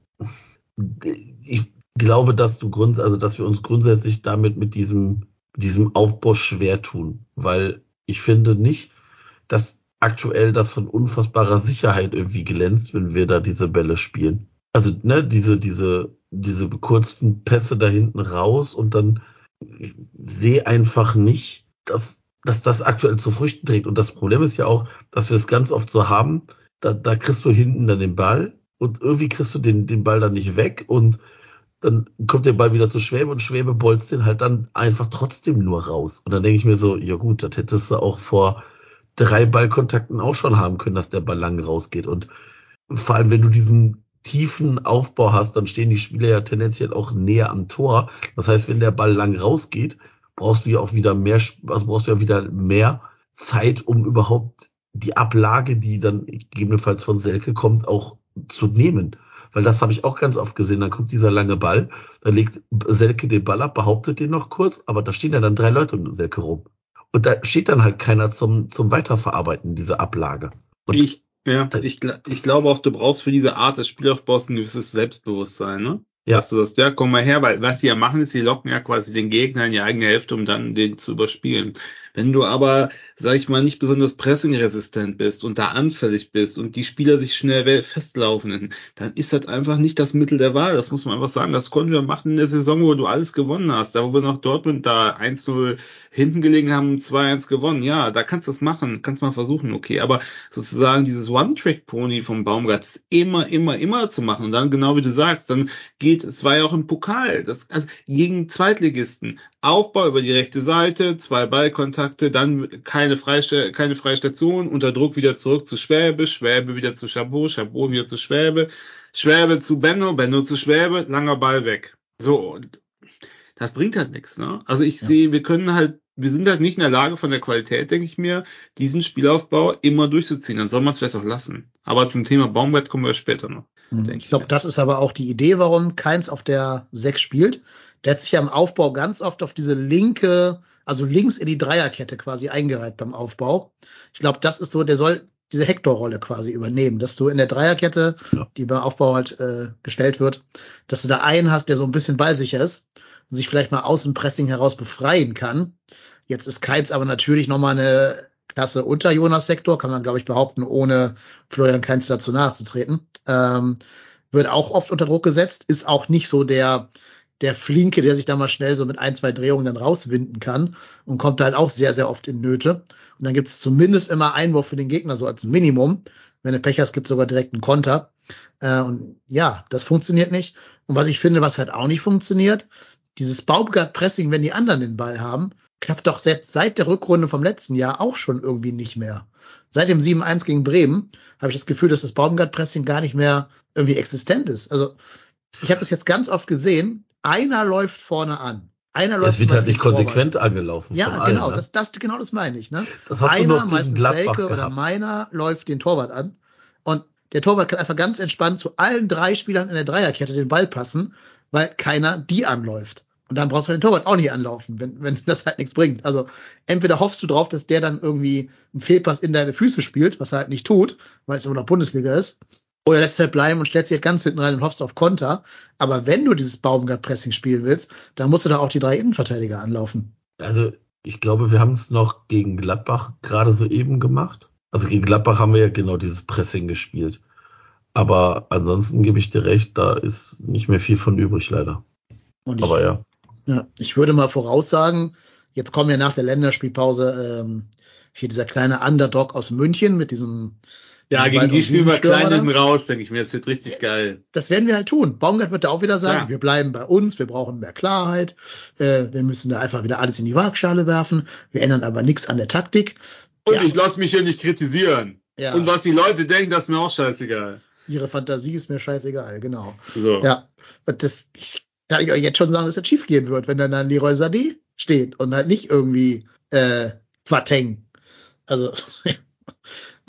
ich glaube, dass du grund, also dass wir uns grundsätzlich damit mit diesem, diesem Aufbau schwer tun, weil ich finde nicht, dass aktuell das von unfassbarer Sicherheit irgendwie glänzt, wenn wir da diese Bälle spielen. Also, ne, diese, diese, diese bekürzten Pässe da hinten raus und dann sehe einfach nicht, dass, dass das aktuell zu Früchten trägt. Und das Problem ist ja auch, dass wir es ganz oft so haben, da, da kriegst du hinten dann den Ball und irgendwie kriegst du den, den Ball dann nicht weg und dann kommt der Ball wieder zu Schwäbe und Schwäbe bolzt den halt dann einfach trotzdem nur raus. Und dann denke ich mir so, ja gut, das hättest du auch vor drei Ballkontakten auch schon haben können, dass der Ball lang rausgeht. Und vor allem, wenn du diesen tiefen Aufbau hast, dann stehen die Spieler ja tendenziell auch näher am Tor. Das heißt, wenn der Ball lang rausgeht, brauchst du ja auch wieder mehr, also brauchst du ja wieder mehr Zeit, um überhaupt die Ablage, die dann gegebenenfalls von Selke kommt, auch zu nehmen. Weil das habe ich auch ganz oft gesehen. Dann kommt dieser lange Ball, dann legt Selke den Ball ab, behauptet den noch kurz, aber da stehen ja dann drei Leute um Selke rum. Und da steht dann halt keiner zum, zum Weiterverarbeiten dieser Ablage. Und Ich, ja, ich, ich glaube auch, du brauchst für diese Art des Spielaufbaus ein gewisses Selbstbewusstsein, ne? Ja. Dass du das, ja, komm mal her, weil was sie ja machen, ist, sie locken ja quasi den Gegner in die eigene Hälfte, um dann den zu überspielen. Wenn du aber, sag ich mal, nicht besonders pressingresistent bist und da anfällig bist und die Spieler sich schnell festlaufen, dann ist das einfach nicht das Mittel der Wahl. Das muss man einfach sagen. Das konnten wir machen in der Saison, wo du alles gewonnen hast. Da, wo wir noch Dortmund da 1-0 hinten gelegen haben, 2-1 gewonnen. Ja, da kannst du das machen, kannst mal versuchen, okay. Aber sozusagen dieses One-Trick-Pony vom Baumgart ist immer, immer, immer zu machen. Und dann, genau wie du sagst, dann geht, es war ja auch im Pokal, das, also gegen Zweitligisten. Aufbau über die rechte Seite, zwei Ballkontakte, dann keine, Freiste keine Freistation, unter Druck wieder zurück zu Schwäbe, Schwäbe wieder zu Chabot, Chabot wieder zu Schwäbe, Schwäbe zu Benno, Benno zu Schwäbe, langer Ball weg. So, das bringt halt nichts, ne? Also ich Ja. sehe, wir können halt, wir sind halt nicht in der Lage von der Qualität, denke ich mir, diesen Spielaufbau immer durchzuziehen. Dann soll man es vielleicht auch lassen. Aber zum Thema Baumgart kommen wir später noch. Denke Ich glaube, das ist aber auch die Idee, warum Keins auf der 6 spielt. Der hat sich ja im Aufbau ganz oft auf diese linke, also links in die Dreierkette quasi eingereiht beim Aufbau. Ich glaube, das ist so, der soll diese Hector-Rolle quasi übernehmen, dass du in der Dreierkette, Ja. die beim Aufbau halt äh, gestellt wird, dass du da einen hast, der so ein bisschen ballsicher ist und sich vielleicht mal aus dem Pressing heraus befreien kann. Jetzt ist Keins aber natürlich nochmal eine Klasse unter Jonas Sektor, kann man glaube ich behaupten, ohne Florian Keins dazu nachzutreten. Ähm, wird auch oft unter Druck gesetzt, ist auch nicht so der, der Flinke, der sich da mal schnell so mit ein, zwei Drehungen dann rauswinden kann und kommt halt auch sehr, sehr oft in Nöte. Und dann gibt es zumindest immer Einwurf für den Gegner, so als Minimum. Wenn du Pech hast, gibt es sogar direkt einen Konter. Äh, und ja, das funktioniert nicht. Und was ich finde, was halt auch nicht funktioniert, dieses Baumgart-Pressing, wenn die anderen den Ball haben, klappt doch seit, seit der Rückrunde vom letzten Jahr auch schon irgendwie nicht mehr. Seit dem 7-1 gegen Bremen habe ich das Gefühl, dass das Baumgart-Pressing gar nicht mehr irgendwie existent ist. Also ich habe das jetzt ganz oft gesehen. Einer läuft vorne an. Einer läuft Es wird halt nicht Beispiel Torwart. konsequent angelaufen. Ja, von allen, genau, ne? das, das, genau das meine ich. Ne? Das Einer, meistens Gladbach Selke oder gehabt. meiner, läuft den Torwart an. Und der Torwart kann einfach ganz entspannt zu allen drei Spielern in der Dreierkette den Ball passen, weil keiner die anläuft. Und dann brauchst du den Torwart auch nicht anlaufen, wenn, wenn das halt nichts bringt. Also entweder hoffst du drauf, dass der dann irgendwie einen Fehlpass in deine Füße spielt, was er halt nicht tut, weil es immer noch Bundesliga ist. Oder lässt halt bleiben und stellst dich halt ganz hinten rein und hoffst auf Konter. Aber wenn du dieses Baumgart-Pressing spielen willst, dann musst du da auch die drei Innenverteidiger anlaufen. Also ich glaube, wir haben es noch gegen Gladbach gerade so eben gemacht. Also gegen Gladbach haben wir ja genau dieses Pressing gespielt. Aber ansonsten gebe ich dir recht, da ist nicht mehr viel von übrig, leider. Ich, Aber ja. Ja, ich würde mal voraussagen, jetzt kommen ja nach der Länderspielpause ähm, hier dieser kleine Underdog aus München mit diesem. Ja, gegen die spielen wir klein hinten raus, denke ich mir. Das wird richtig geil. Das werden wir halt tun. Baumgart wird da auch wieder sagen, Ja. wir bleiben bei uns, wir brauchen mehr Klarheit, äh, wir müssen da einfach wieder alles in die Waagschale werfen, wir ändern aber nichts an der Taktik. Und Ja. ich lasse mich hier nicht kritisieren. Ja, Und was die Leute denken, das ist mir auch scheißegal. ihre Fantasie ist mir scheißegal, genau. So. Ja, das ich, kann ich euch jetzt schon sagen, dass das schief gehen wird, wenn dann, dann Leroy Sané steht und halt nicht irgendwie äh, Quateng. Also,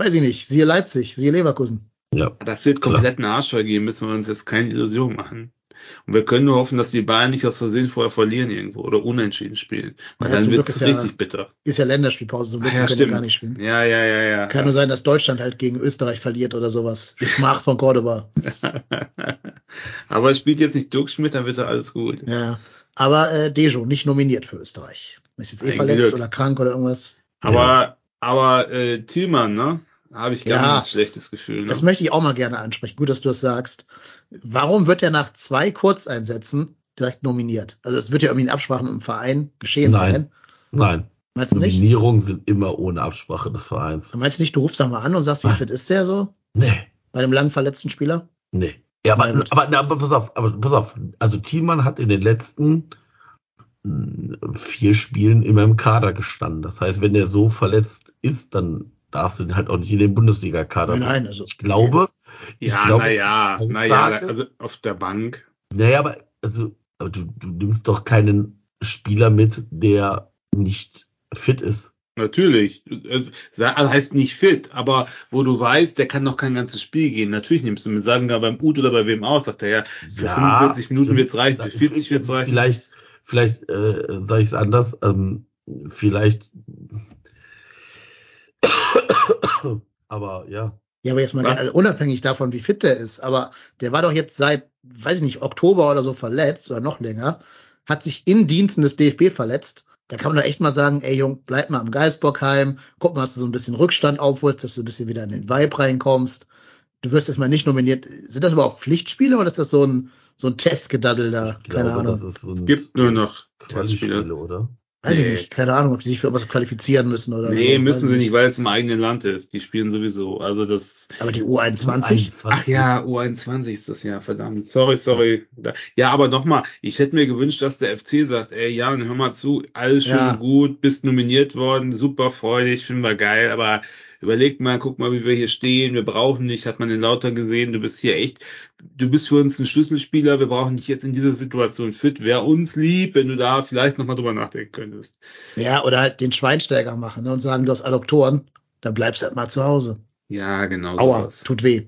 weiß ich nicht. Siehe Leipzig, siehe Leverkusen. Ja. Das wird komplett einen Arsch vergeben, müssen wir uns jetzt keine Illusion machen. Und wir können nur hoffen, dass die Bayern nicht aus Versehen vorher verlieren irgendwo oder unentschieden spielen. Weil Ja, dann wird Glück es ist ja- richtig bitter. Ist ja Länderspielpause, zum Glück Ah, ja, können wir stimmt. gar nicht spielen. Ja, ja, ja, ja. Kann nur sein, dass Deutschland halt gegen Österreich verliert oder sowas. Schmach von Cordoba. Aber es spielt jetzt nicht Dirk Schmidt, dann wird da alles gut. Ja. Aber äh, Dejo nicht nominiert für Österreich. Ist jetzt eh Ein verletzt Glück. oder krank oder irgendwas. Aber, aber äh, Thielmann, ne? Habe ich ganz Ja. schlechtes Gefühl. Ne? Das möchte ich auch mal gerne ansprechen. Gut, dass du das sagst. Warum wird er nach zwei Kurzeinsätzen direkt nominiert? Also es wird ja irgendwie in Absprache mit dem Verein geschehen Nein. sein. Nein. Meinst du nicht? Nominierungen sind immer ohne Absprache des Vereins. Meinst du nicht, du rufst da mal an und sagst, wie Nein. fit ist der so? Nee. Bei dem lang verletzten Spieler? Nee. Ja, aber, aber, na, aber pass auf, aber pass auf. Also Thielmann hat in den letzten mh, vier Spielen immer im Kader gestanden. Das heißt, wenn er so verletzt ist, dann darfst du halt auch nicht in den Bundesliga-Kader. Nein, nein, also- ich glaube, ich ja, glaube, naja, naja, also auf der Bank. naja, aber also, aber du, du nimmst doch keinen Spieler mit, der nicht fit ist. Natürlich. Es heißt nicht fit, aber wo du weißt, der kann noch kein ganzes Spiel gehen. Natürlich nimmst du mit, sagen wir beim Ut oder bei wem aus, sagt er ja, für 45 Minuten wird's reichen, für 40 wird's reichen. Vielleicht, vielleicht äh, sage ich es anders. Ähm, vielleicht, aber ja, Ja, aber jetzt mal also unabhängig davon, wie fit der ist, aber der war doch jetzt seit, weiß ich nicht, Oktober oder so verletzt oder noch länger, hat sich in Diensten des DFB verletzt. Da kann man doch echt mal sagen, ey Jung, bleib mal am Geisbockheim, guck mal, dass du so ein bisschen Rückstand aufholst, dass du ein bisschen wieder in den Vibe reinkommst. Du wirst jetzt mal nicht nominiert. Sind das überhaupt Pflichtspiele oder ist das so ein, so ein Testgedaddel da? Keine glaube, Ahnung. Es gibt nur noch Testspiele. Oder? Weiß ich Nee. nicht. Keine Ahnung, ob die sich für irgendwas qualifizieren müssen oder so. Nee, Weiß müssen ich sie nicht, weil es im eigenen Land ist. Die spielen sowieso. Also das. Aber die U21? Ach ja, U21 ist das ja, verdammt. Sorry, sorry. Ja, aber nochmal, ich hätte mir gewünscht, dass der FC sagt, ey Jan, hör mal zu, alles schön Ja. gut, bist nominiert worden, super freudig, finden wir geil, aber überleg mal, guck mal, wie wir hier stehen, wir brauchen dich, hat man in Lauter gesehen, du bist hier echt, du bist für uns ein Schlüsselspieler, wir brauchen dich jetzt in dieser Situation fit, wäre uns lieb, wenn du da vielleicht nochmal drüber nachdenken könntest. Ja, oder halt den Schweinsteiger machen ne, und sagen, du hast Adoptoren, dann bleibst du halt mal zu Hause. Ja, genau Aua, sowas. tut weh.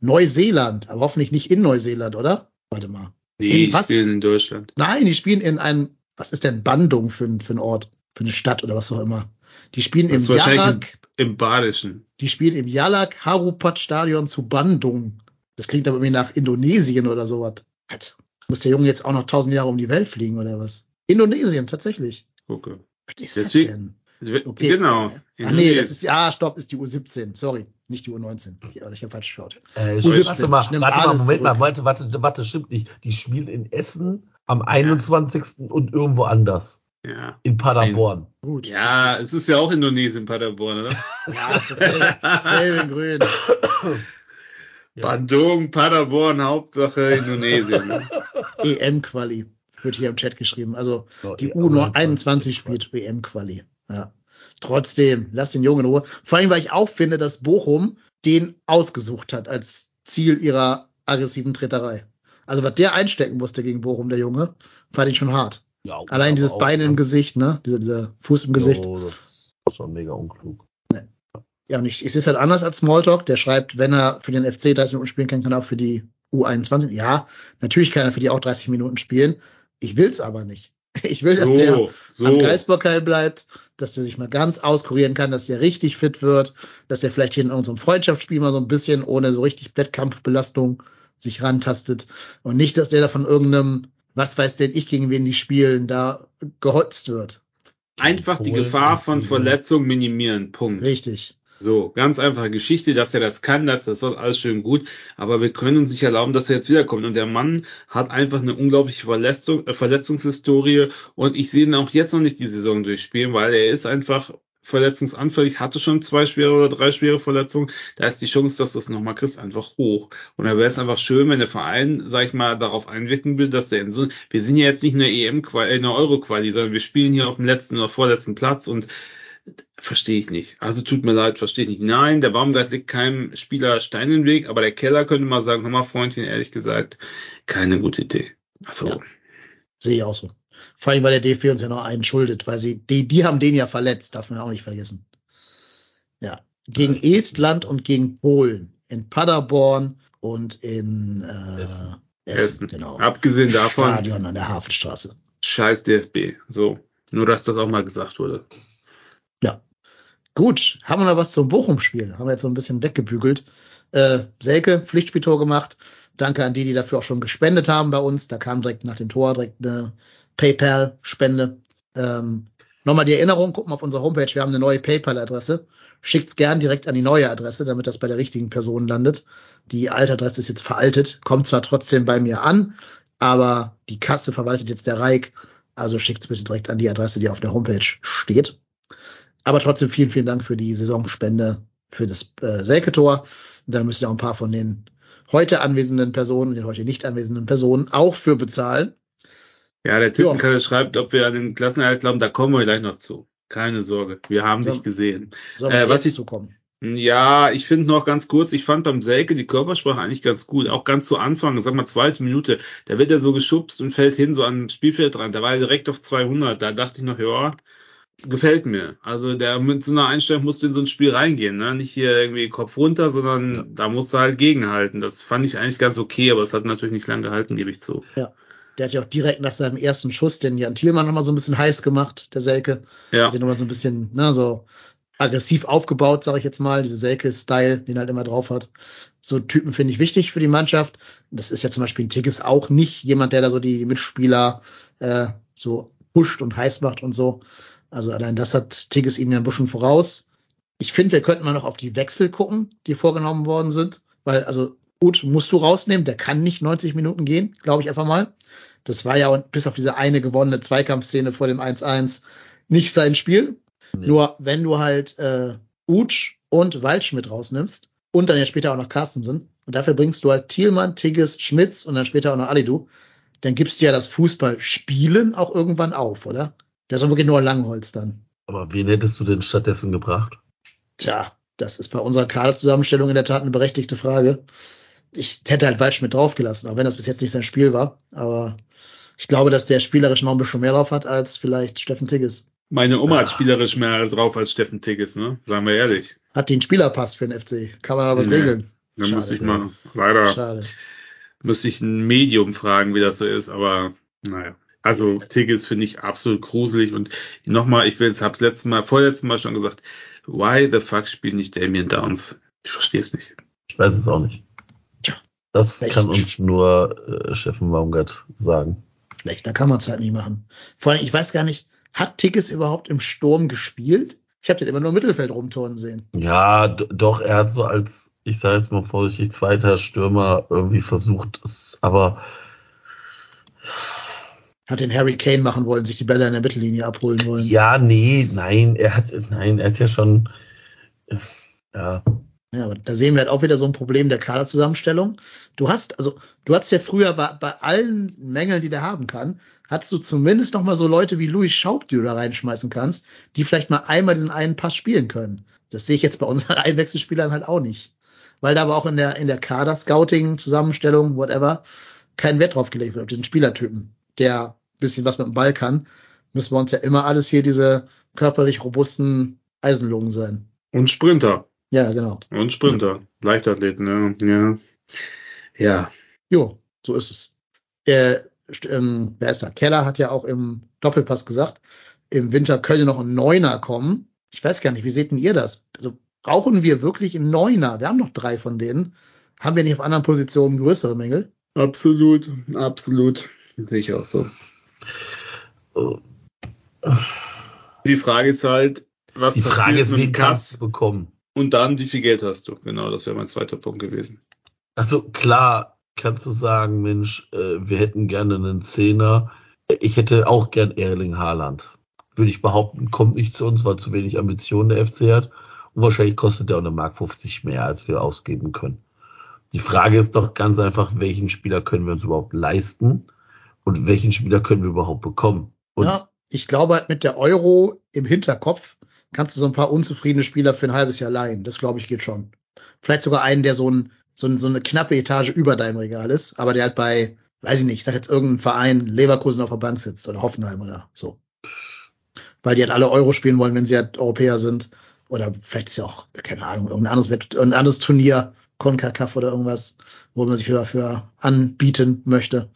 Neuseeland, aber hoffentlich nicht in Neuseeland, oder? Warte mal. Nee, In die was? spielen in Deutschland. Nein, die spielen in einem, was ist denn Bandung für, ein- für ein Ort, für eine Stadt oder was auch immer. Die spielen Das im Jalak, Im Badischen. die spielen im Jalak Harupat Stadion zu Bandung. Das klingt aber irgendwie nach Indonesien oder sowas. Was? Muss der Junge jetzt auch noch tausend Jahre um die Welt fliegen oder was? Indonesien, tatsächlich. Okay. Was ist Deswegen- das denn? Okay. Genau. Ach nee, das ist, ja, stopp, ist die U17. Sorry, nicht die U19. Ja, ich habe falsch geschaut. Äh, U17, warte mal, ich warte mal, Moment mal, warte, warte, warte, stimmt nicht. Die spielen in Essen am 21. und irgendwo anders. Ja. In Paderborn. Gut. ja, es ist ja auch Indonesien, Paderborn, oder? Ja, das ist dasselbe, in grün. Bandung, Paderborn, Hauptsache Indonesien. Ne? EM-Quali. Wird hier im Chat geschrieben. Also So, die eh, U21 spielt WM-Quali. Ja. Trotzdem, lass den Jungen in Ruhe. Vor allem, weil ich auch finde, dass Bochum den ausgesucht hat als Ziel ihrer aggressiven Tretterei. Also was der einstecken musste gegen Bochum, der Junge, fand ich schon hart. Ja, Allein dieses auch- Bein im Gesicht, ne? Dieser, dieser Fuß im Gesicht. Jo, das ist schon mega unklug. Ja, und ich, ich sehe es halt anders als Smalltalk. Der schreibt, wenn er für den FC 30 Minuten spielen kann, kann er auch für die U21. Ja, natürlich kann er für die auch 30 Minuten spielen. Ich will's aber nicht. Ich will, dass der So, so. am Geisbockheil bleibt, dass der sich mal ganz auskurieren kann, dass der richtig fit wird, dass der vielleicht hier in unserem Freundschaftsspiel mal so ein bisschen ohne so richtig Wettkampfbelastung sich rantastet und nicht, dass der da von irgendeinem, was weiß denn ich, gegen wen die spielen, da geholzt wird. Einfach die Gefahr von Verletzung minimieren. Punkt. Richtig. So, ganz einfache Geschichte, dass er das kann, das, das ist alles schön gut, aber wir können uns nicht erlauben, dass er jetzt wiederkommt. Und der Mann hat einfach eine unglaubliche Verletzung, äh, Verletzungshistorie und ich sehe ihn auch jetzt noch nicht die Saison durchspielen, weil er ist einfach verletzungsanfällig, hatte schon zwei schwere oder drei schwere Verletzungen. Da ist die Chance, dass du es nochmal kriegst, einfach hoch. Und da wäre es einfach schön, wenn der Verein, sag ich mal, darauf einwirken will, dass der in so, wir sind ja jetzt nicht in der EM, in der Euro-Quali, sondern wir spielen hier auf dem letzten oder vorletzten Platz und Verstehe ich nicht. Also tut mir leid, verstehe ich nicht. Nein, der Baumgart legt keinem Spieler Stein in den Weg, aber der Keller könnte mal sagen, hör mal, Freundchen, ehrlich gesagt, keine gute Idee. Also, Ja. Sehe ich auch so. Vor allem, weil der DFB uns ja noch einen schuldet, weil sie, die, die haben den ja verletzt, darf man auch nicht vergessen. Ja. Gegen Estland und gegen Polen. In Paderborn und in äh, Essen. Essen. genau. abgesehen davon, Stadion an der Hafenstraße. scheiß DFB. So. Nur, dass das auch mal gesagt wurde. Gut, haben wir noch was zum Bochum-Spiel? Haben wir jetzt so ein bisschen weggebügelt. Äh, Selke, Pflichtspieltor gemacht. Danke an die, die dafür auch schon gespendet haben bei uns. Da kam direkt nach dem Tor direkt eine PayPal-Spende. Ähm, Nochmal die Erinnerung, gucken auf unserer Homepage, wir haben eine neue PayPal-Adresse. Schickt's gern direkt an die neue Adresse, damit das bei der richtigen Person landet. Die alte Adresse ist jetzt veraltet, kommt zwar trotzdem bei mir an, aber die Kasse verwaltet jetzt der Reik. Also schickt's bitte direkt an die Adresse, die auf der Homepage steht. Aber trotzdem vielen, vielen Dank für die Saisonspende für das äh, Selke-Tor. Da müssen auch ein paar von den heute anwesenden Personen den heute nicht anwesenden Personen auch für bezahlen. Ja, der Tittenkalle schreibt, ob wir an den Klassenerhalt glauben, da kommen wir gleich noch zu. Keine Sorge, wir haben So. dich gesehen. Sollen Äh, wir was jetzt ich- zukommen? Ja, ich finde noch ganz kurz, ich fand beim Selke die Körpersprache eigentlich ganz gut. Auch ganz zu Anfang, sag mal zweite Minute, da wird er so geschubst und fällt hin, so an den Spielfeldrand. Da war er direkt auf 200. Da dachte ich noch, ja, gefällt mir. Also der mit so einer Einstellung musst du in so ein Spiel reingehen, ne? Nicht hier irgendwie Kopf runter, sondern Ja. da musst du halt gegenhalten. Das fand ich eigentlich ganz okay, aber es hat natürlich nicht lange gehalten, gebe ich zu. Der hat ja auch direkt nach seinem ersten Schuss den Jan Thielmann nochmal so ein bisschen heiß gemacht, der Selke. Ja. Hat den nochmal so ein bisschen, ne, so aggressiv aufgebaut, sage ich jetzt mal. Diese Selke-Style, den er halt immer drauf hat. So Typen finde ich wichtig für die Mannschaft. Das ist ja zum Beispiel ein Tigges auch nicht jemand, der da so die Mitspieler äh, so pusht und heiß macht und so. Also allein das hat Tigges ihm ja ein bisschen voraus. Ich finde, wir könnten mal noch auf die Wechsel gucken, die vorgenommen worden sind. Weil, also, gut, musst du rausnehmen, der kann nicht 90 Minuten gehen, glaube ich einfach mal. Das war ja bis auf diese eine gewonnene Zweikampfszene vor dem 1-1 nicht sein Spiel. Nee. Nur wenn du halt äh, Utsch und Waldschmidt rausnimmst und dann ja später auch noch Carstensen und dafür bringst du halt Thielmann, Tigges, Schmitz und dann später auch noch Alidu, dann gibst du ja das Fußballspielen auch irgendwann auf, oder? Das ist wirklich nur Langholz dann. Aber wen hättest du denn stattdessen gebracht? Tja, das ist bei unserer Kaderzusammenstellung in der Tat eine berechtigte Frage. Ich hätte halt Waldschmidt draufgelassen, auch wenn das bis jetzt nicht sein Spiel war. Aber ich glaube, dass der spielerisch noch ein bisschen mehr drauf hat als vielleicht Steffen Tigges. Meine Oma hat Ah. spielerisch mehr drauf als Steffen Tigges, ne? Sagen wir ehrlich. Hat den Spielerpass für den FC. Kann man da was Nee. regeln? Da Schade, müsste ich ja. mal, leider, Schade. müsste ich ein Medium fragen, wie das so ist, aber naja. Also Tigges finde ich absolut gruselig und nochmal, ich will es, hab's letztes Mal, vorletzten Mal schon gesagt, why the fuck spielt nicht Damien Downs? Ich verstehe es nicht. Ich weiß es auch nicht. Das echt. kann uns nur äh, Steffen Baumgart sagen. Schlecht, da kann man es halt nicht machen. Vor allem, ich weiß gar nicht, hat Tickes überhaupt im Sturm gespielt? Ich habe den immer nur im Mittelfeld rumturnen sehen. Ja, doch, er hat so als, ich sage jetzt mal vorsichtig, zweiter Stürmer irgendwie versucht es, aber Hat den Harry Kane machen wollen, sich die Bälle in der Mittellinie abholen wollen. ja, nee, nein, er hat, nein, er hat ja schon, ja, Ja, aber da sehen wir halt auch wieder so ein Problem der Kaderzusammenstellung. Du hast, also, du hattest ja früher bei, bei allen Mängeln, die der haben kann, hattest du zumindest noch mal so Leute wie Louis Schaub, die du da reinschmeißen kannst, die vielleicht mal einmal diesen einen Pass spielen können. Das sehe ich jetzt bei unseren Einwechselspielern halt auch nicht. Weil da aber auch in der, in der Kader-Scouting, Zusammenstellung, whatever, kein Wert drauf gelegt wird, auf diesen Spielertypen, der ein bisschen was mit dem Ball kann, müssen wir uns ja immer alles hier diese körperlich robusten Eisenlungen sein. Und Sprinter. Ja, genau. Und Sprinter. Leichtathleten, ja. Ja. Ja. Jo, so ist es. Äh, ähm, wer ist da? Keller hat ja auch im Doppelpass gesagt, im Winter könnte noch ein Neuner kommen. Ich weiß gar nicht, wie seht denn ihr das? Also, brauchen wir wirklich einen Neuner? Wir haben noch drei von denen. Haben wir nicht auf anderen Positionen größere Mängel? Absolut. Absolut. Sehe ich auch so. Die Frage ist halt, was die Frage passiert ist, wen kannst Kass du bekommen? Und dann, wie viel Geld hast du? Genau, das wäre mein zweiter Punkt gewesen. Also klar kannst du sagen, Mensch, äh, wir hätten gerne einen Zehner. Ich hätte auch gern Erling Haaland. Würde ich behaupten, kommt nicht zu uns, weil zu wenig Ambitionen der FC hat. Und wahrscheinlich kostet der auch eine Mark 50 mehr, als wir ausgeben können. Die Frage ist doch ganz einfach, welchen Spieler können wir uns überhaupt leisten und welchen Spieler können wir überhaupt bekommen? Und ja, ich glaube halt mit der Euro im Hinterkopf kannst du so ein paar unzufriedene Spieler für ein halbes Jahr leihen. Das glaube ich geht schon. Vielleicht sogar einen, der so, ein, so, ein, so eine knappe Etage über deinem Regal ist, aber der halt bei, weiß ich nicht, ich sag jetzt irgendeinen Verein Leverkusen auf der Bank sitzt oder Hoffenheim oder so. Weil die halt alle Euro spielen wollen, wenn sie halt Europäer sind. Oder vielleicht ist ja auch, keine Ahnung, irgendein anderes, irgendein anderes Turnier, CONCACAF oder irgendwas, wo man sich dafür anbieten möchte.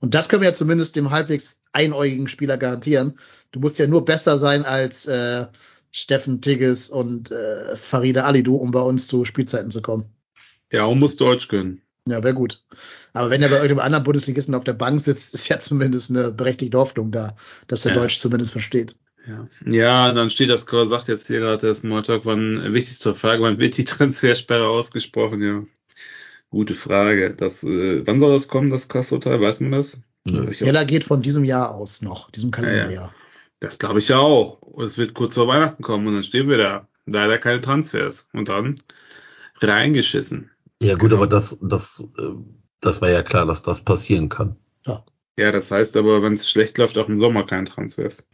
Und das können wir ja zumindest dem halbwegs einäugigen Spieler garantieren. Du musst ja nur besser sein als äh, Steffen Tigges und äh, Farida Alidu, um bei uns zu Spielzeiten zu kommen. Ja, und muss Deutsch können. Ja, wäre gut. Aber wenn er bei irgendeinem anderen Bundesligisten auf der Bank sitzt, ist ja zumindest eine berechtigte Hoffnung da, dass er Ja. Deutsch zumindest versteht. Ja, ja dann steht das, sagt jetzt hier gerade der Smalltalk, wann, äh, wichtig zur Frage, wann wird die Transfersperre ausgesprochen? Ja, gute Frage. Das, äh, wann soll das kommen, das Kassurteil? Weiß man das? Nö. Ich, Heller geht von diesem Jahr aus noch, diesem Kalenderjahr. Das glaube ich ja auch. Und es wird kurz vor Weihnachten kommen und dann stehen wir da. Leider keine Transfers. Und dann reingeschissen. ja gut, Genau. aber das, das, äh, das war ja klar, dass das passieren kann. Ja, das heißt aber, wenn es schlecht läuft, auch im Sommer keine Transfers.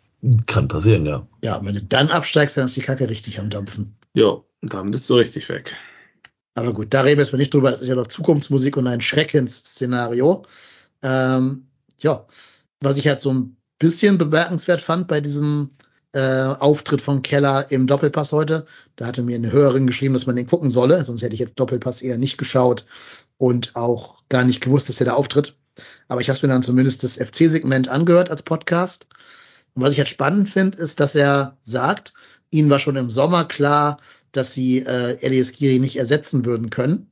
Kann passieren, ja. Ja, und wenn du dann absteigst, dann ist die Kacke richtig am Dampfen. Ja, dann bist du richtig weg. Aber gut, da reden wir jetzt mal nicht drüber. Das ist ja noch Zukunftsmusik und ein Schreckensszenario. Ähm, ja, was ich halt so ein bisschen bemerkenswert fand bei diesem äh, Auftritt von Keller im Doppelpass heute, da hatte mir eine Hörerin geschrieben, dass man den gucken solle, sonst hätte ich jetzt Doppelpass eher nicht geschaut und auch gar nicht gewusst, dass er da auftritt. Aber ich habe mir dann zumindest das FC-Segment angehört als Podcast. Und was ich halt spannend finde, ist, dass er sagt, ihnen war schon im Sommer klar, dass sie äh, Elias Giri nicht ersetzen würden können.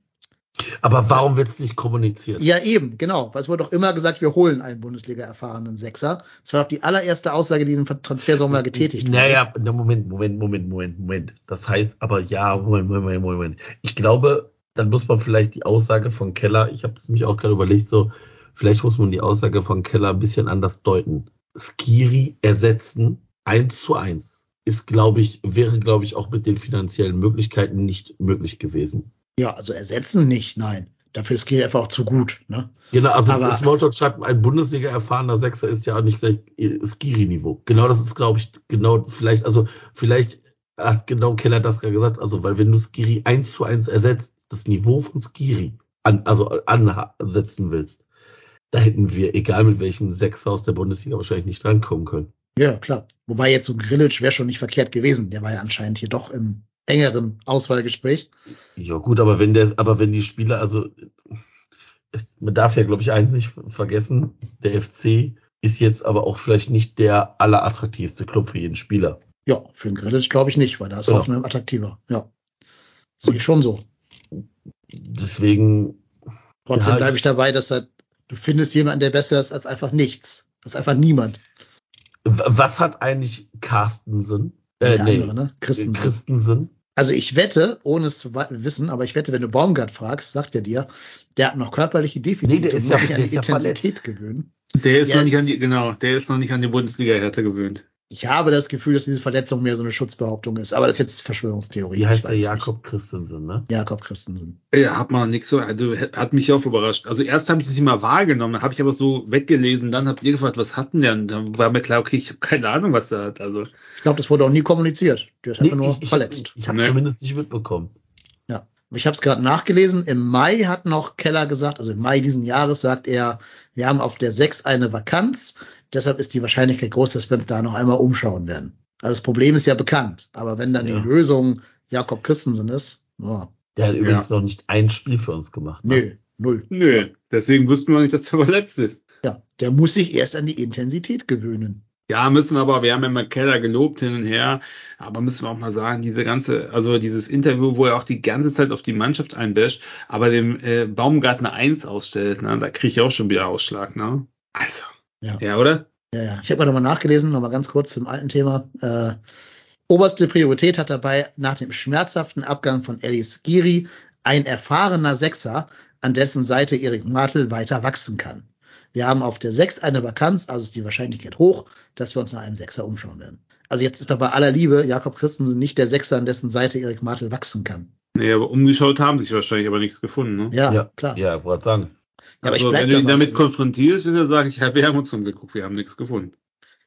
Aber warum wird es nicht kommuniziert? Ja, eben, genau. Weil es wurde doch immer gesagt, wir holen einen Bundesliga-erfahrenen Sechser. Das war doch die allererste Aussage, die im Transfersommer getätigt wurde. Naja, na, Moment, Moment, Moment, Moment, Moment. Das heißt aber ja, Moment, Moment, Moment, Moment. Ich glaube, dann muss man vielleicht die Aussage von Keller, ich habe es mich auch gerade überlegt, so, vielleicht muss man die Aussage von Keller ein bisschen anders deuten. Skiri ersetzen, eins zu eins, ist, glaube ich, wäre, glaube ich, auch mit den finanziellen Möglichkeiten nicht möglich gewesen. Ja, also ersetzen nicht, nein. Dafür ist einfach auch zu gut. Ne? Genau, also Aber- Smalltalk schreibt, ein Bundesliga-erfahrener Sechser ist ja auch nicht gleich Skiri-Niveau. Genau das ist, glaube ich, genau, vielleicht, also vielleicht hat genau Keller das gerade gesagt, also weil wenn du Skiri eins zu eins ersetzt, das Niveau von Skiri an, also ansetzen willst, da hätten wir, egal mit welchem Sechser aus der Bundesliga, wahrscheinlich nicht drankommen können. Ja, klar. Wobei jetzt so ein Grillitsch wäre schon nicht verkehrt gewesen. Der war ja anscheinend hier doch im engeren Auswahlgespräch. Ja gut, aber wenn der, aber wenn die Spieler, also man darf ja, glaube ich, eins nicht vergessen, der FC ist jetzt aber auch vielleicht nicht der allerattraktivste Club für jeden Spieler. Ja, für den Grillitsch glaube ich nicht, weil da ist Genau. Hoffenheim attraktiver. Ja. Sehe ich schon so. Deswegen, Trotzdem Ja, bleibe ich- dabei, dass er, du findest jemanden, der besser ist als einfach nichts. Das ist einfach niemand. was hat eigentlich Carstensen? Äh, nee, andere, ne? Christensen. Christensen. Also ich wette, ohne es zu wissen, aber ich wette, wenn du Baumgart fragst, sagt er dir, der hat noch körperliche Defizite Nee, der und ist muss ja- sich an die Intensität gewöhnen. Der ist Ja. noch nicht an die, genau, der ist noch nicht an die Bundesliga-Härte gewöhnt. Ich habe das Gefühl, dass diese Verletzung mehr so eine Schutzbehauptung ist, aber das ist jetzt Verschwörungstheorie. Wie heißt der Jakob Christensen, ne? Nicht. Jakob Christensen. Ja, hat man nix so, also hat mich auch überrascht. Also erst habe ich das nicht mal wahrgenommen, dann habe ich aber so weggelesen, dann habt ihr gefragt, was hat denn der? Und dann war mir klar, okay, ich habe keine Ahnung, was er hat. Also Ich glaube, das wurde auch nie kommuniziert. Der ist einfach nur ich, verletzt. Ich, ich habe Nee. zumindest nicht mitbekommen. Ja. Ich habe es gerade nachgelesen. Im Mai hat noch Keller gesagt, also im Mai diesen Jahres sagt er, wir haben auf der 6 eine Vakanz. Deshalb ist die Wahrscheinlichkeit groß, dass wir uns da noch einmal umschauen werden. Also das Problem ist ja bekannt. Aber wenn dann Ja. die Lösung Jakob Christensen ist, ja, Der hat übrigens noch nicht ein Spiel für uns gemacht. Ne? nö, null. nö, deswegen wussten wir nicht, dass er verletzt ist. Ja, der muss sich erst an die Intensität gewöhnen. Ja, müssen wir aber, wir haben ja mal Keller gelobt hin und her, aber müssen wir auch mal sagen, diese ganze, also dieses Interview, wo er auch die ganze Zeit auf die Mannschaft einbasht, aber dem äh, Baumgartner 1 ausstellt, ne, da kriege ich auch schon wieder Ausschlag, ne? Also. Ja. Ja, oder? Ja, ja. Ich habe mal nochmal nachgelesen, nochmal ganz kurz zum alten Thema. Äh, oberste Priorität hat dabei nach dem schmerzhaften Abgang von Elis Giri ein erfahrener Sechser, an dessen Seite Erik Martel weiter wachsen kann. Wir haben auf der 6 eine Vakanz, also ist die Wahrscheinlichkeit hoch, dass wir uns nach einem Sechser umschauen werden. Also jetzt ist doch bei aller Liebe Jakob Christensen nicht der Sechser, an dessen Seite Erik Martel wachsen kann. Nee, aber umgeschaut haben sich wahrscheinlich aber nichts gefunden, ne? Ja, Ja, klar. Ja, ich wollte sagen. Ja, aber ich also, wenn du ihn damit konfrontierst, wird er sagen, ich habe, wir haben uns umgeguckt, wir haben nichts gefunden.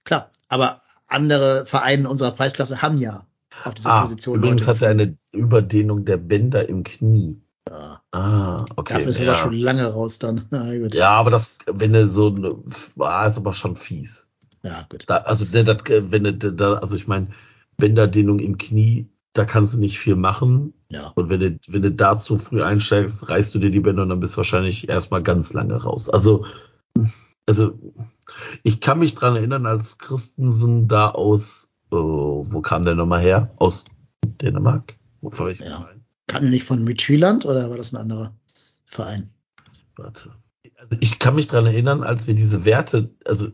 Klar, aber andere Vereine unserer Preisklasse haben ja auf dieser Ah, Position übrigens Leute. hat er eine Überdehnung der Bänder im Knie. Ja, Ah, okay. dafür ist ja. aber schon lange raus dann. Ja, aber das, wenn er so war ist aber schon fies. ja gut. Da, also, das, wenn er da, also ich meine, Bänderdehnung im Knie, da kannst du nicht viel machen. Ja. Und wenn du, wenn du da zu früh einsteigst, reißt du dir die Bänder und dann bist du wahrscheinlich erstmal ganz lange raus. Also, also, ich kann mich dran erinnern, als Christensen da aus, oh, wo kam der nochmal her? Aus Dänemark? Wo von welchem Ja. Verein? Kann er nicht von Midtjylland oder war das ein anderer Verein? Warte. Also ich kann mich dran erinnern, als wir diese Werte, also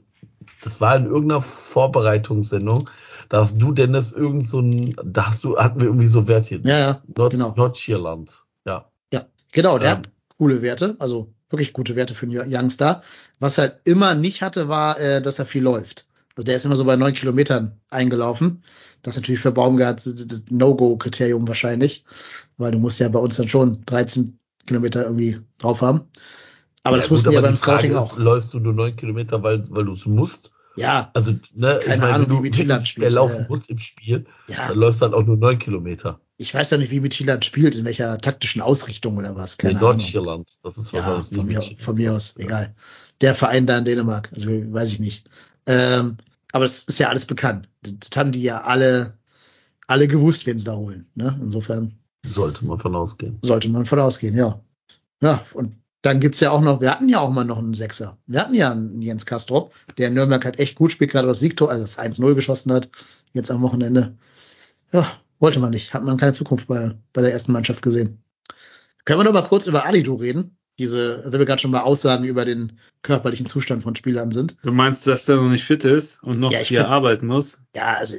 das war in irgendeiner Vorbereitungssendung, da hast du, Dennis, irgend so ein, da hast du, hatten wir irgendwie so Werte. Ja, ja, Nord, genau. Nordschierland. Ja. ja. Genau, der Ja. hat coole Werte, also wirklich gute Werte für einen Youngster. Was er halt immer nicht hatte, war, äh, dass er viel läuft. Also der ist immer so bei neun Kilometern eingelaufen. Das ist natürlich für Baumgart das- das No-Go-Kriterium wahrscheinlich, weil du musst ja bei uns dann schon 13 Kilometer irgendwie drauf haben. Aber das Ja, gut, wussten wir aber beim Scouting ist, auch. Läufst du nur neun Kilometer, weil, weil du es musst? Ja, Also, ne, Keine wenn Ahnung, du wie Midtjylland spielt, laufen äh. musst im Spiel, ja. dann läufst du halt auch nur neun Kilometer. Ich weiß ja nicht, wie Midtjylland spielt, in welcher taktischen Ausrichtung oder was. Keine Ahnung. Nordschierland. Das ist was Ja, von mir, von mir aus, egal. Der Verein da in Dänemark, also weiß ich nicht. Ähm, aber es ist ja alles bekannt. Das haben die ja alle, alle gewusst, wen sie da holen. Ne? Insofern Sollte man von ausgehen. sollte man von ausgehen, ja. Ja, und dann gibt's ja auch noch, wir hatten ja auch mal noch einen Sechser. Wir hatten ja einen Jens Kastrop, der in Nürnberg halt echt gut spielt, gerade aus Siegtor, also das 1-0 geschossen hat, jetzt am Wochenende. Ja, wollte man nicht. Hat man keine Zukunft bei, bei der ersten Mannschaft gesehen. Können wir noch mal kurz über Alidu reden? Diese, wenn wir gerade schon mal Aussagen über den körperlichen Zustand von Spielern sind. Du meinst, dass der noch nicht fit ist und noch Ja, hier find- arbeiten muss? Ja, also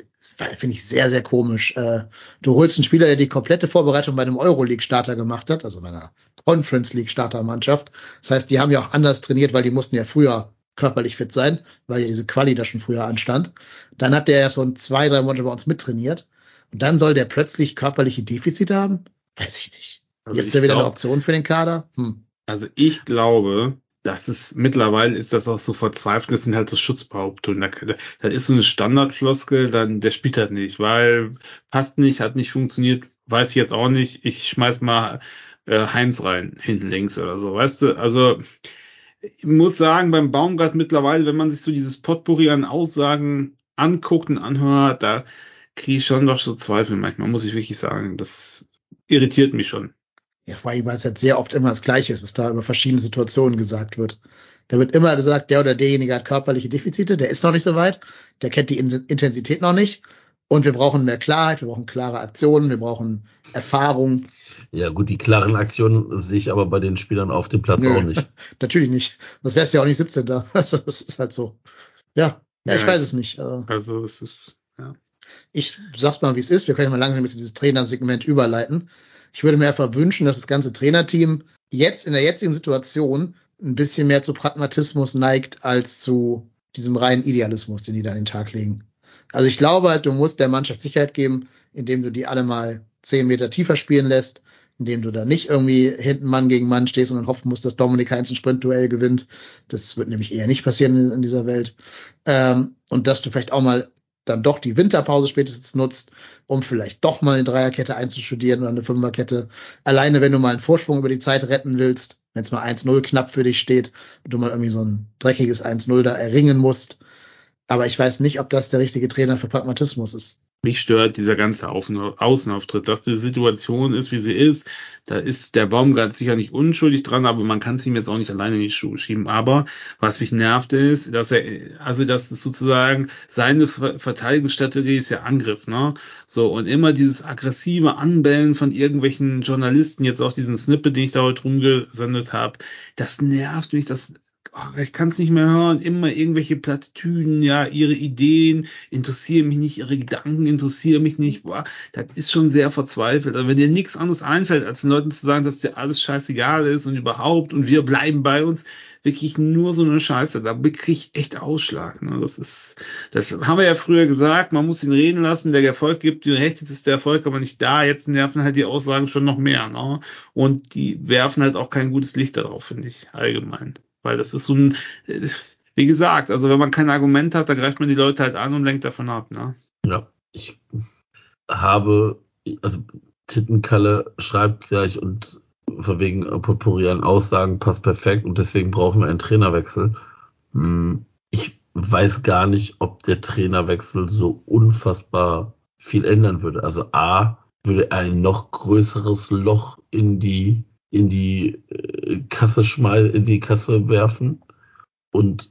finde ich sehr, sehr komisch. Äh, du holst einen Spieler, der die komplette Vorbereitung bei einem Euroleague-Starter gemacht hat, also bei einer Conference League-Starter-Mannschaft. Das heißt, die haben ja auch anders trainiert, weil die mussten ja früher körperlich fit sein, weil ja diese Quali da schon früher anstand. Dann hat der ja schon zwei, drei Monate bei uns mittrainiert. Und dann soll der plötzlich körperliche Defizite haben? Weiß ich nicht. Also Jetzt ist er wieder eine glaub- Option für den Kader? Hm. Also ich glaube, dass es mittlerweile ist das auch so verzweifelt, das sind halt so Schutzbehauptungen. Da, da, ist so eine Standardfloskel, dann der spielt halt nicht, weil passt nicht, hat nicht funktioniert, weiß ich jetzt auch nicht. Ich schmeiß mal äh, Heinz rein, hinten links oder so, weißt du? Also ich muss sagen, beim Baumgart mittlerweile, wenn man sich so dieses Potpourri an Aussagen anguckt und anhört, da kriege ich schon doch so Zweifel manchmal, muss ich wirklich sagen. Das irritiert mich schon. Ja, vor allem, weil es halt sehr oft immer das Gleiche ist, was da über verschiedene Situationen gesagt wird. Da wird immer gesagt, der oder derjenige hat körperliche Defizite, der ist noch nicht so weit, der kennt die Intensität noch nicht. Und wir brauchen mehr Klarheit, wir brauchen klare Aktionen, wir brauchen Erfahrung. Ja, gut, die klaren Aktionen sehe ich aber bei den Spielern auf dem Platz Nö, auch nicht. Natürlich nicht. Das wär's ja auch nicht 17. Das ist halt so. Ja, ja, ich weiß es nicht. Also, also es ist, ja. Ich sag's mal, wie es ist. Wir können mal langsam ein bisschen dieses Trainersegment überleiten. Ich würde mir einfach wünschen, dass das ganze Trainerteam jetzt in der jetzigen Situation ein bisschen mehr zu Pragmatismus neigt als zu diesem reinen Idealismus, den die da an den Tag legen. Also ich glaube halt, du musst der Mannschaft Sicherheit geben, indem du die alle mal zehn Meter tiefer spielen lässt, indem du da nicht irgendwie hinten Mann gegen Mann stehst und dann hoffen musst, dass Dominik Heinz ein Sprintduell gewinnt. Das wird nämlich eher nicht passieren in, dieser Welt. Ähm, und dass du vielleicht auch mal dann doch die Winterpause spätestens nutzt, um vielleicht doch mal eine Dreierkette einzustudieren oder eine Fünferkette. Alleine, wenn du mal einen Vorsprung über die Zeit retten willst, wenn es mal 1-0 knapp für dich steht und du mal irgendwie so ein dreckiges 1-0 da erringen musst. Aber ich weiß nicht, ob das der richtige Trainer für Pragmatismus ist mich stört dieser ganze Außenauftritt, dass die Situation ist, wie sie ist. Da ist der Baumgart sicher nicht unschuldig dran, aber man kann es ihm jetzt auch nicht alleine in die Schuhe schieben. Aber was mich nervt ist, dass er, also das ist sozusagen seine Verteidigungsstrategie ist ja Angriff, ne? So, und immer dieses aggressive Anbellen von irgendwelchen Journalisten, jetzt auch diesen Snippet, den ich da heute rumgesendet habe, das nervt mich, das ich kann es nicht mehr hören, immer irgendwelche Plattitüden, ja, ihre Ideen interessieren mich nicht, ihre Gedanken interessieren mich nicht, boah, das ist schon sehr verzweifelt. Also wenn dir nichts anderes einfällt, als den Leuten zu sagen, dass dir alles scheißegal ist und überhaupt und wir bleiben bei uns, wirklich nur so eine Scheiße, da krieg ich echt Ausschlag. Ne? Das ist, das haben wir ja früher gesagt, man muss ihn reden lassen, der Erfolg gibt dir recht, jetzt ist der Erfolg aber nicht da, jetzt nerven halt die Aussagen schon noch mehr. Ne? Und die werfen halt auch kein gutes Licht darauf, finde ich, allgemein. Weil das ist so ein, wie gesagt, also wenn man kein Argument hat, da greift man die Leute halt an und lenkt davon ab, ne? Ja, ich habe, also Tittenkalle schreibt gleich und von wegen Potpourri an Aussagen passt perfekt und deswegen brauchen wir einen Trainerwechsel. Hm, ich weiß gar nicht, ob der Trainerwechsel so unfassbar viel ändern würde. Also A, würde ein noch größeres Loch in die in die äh, Kasse schmeißen, in die Kasse werfen. Und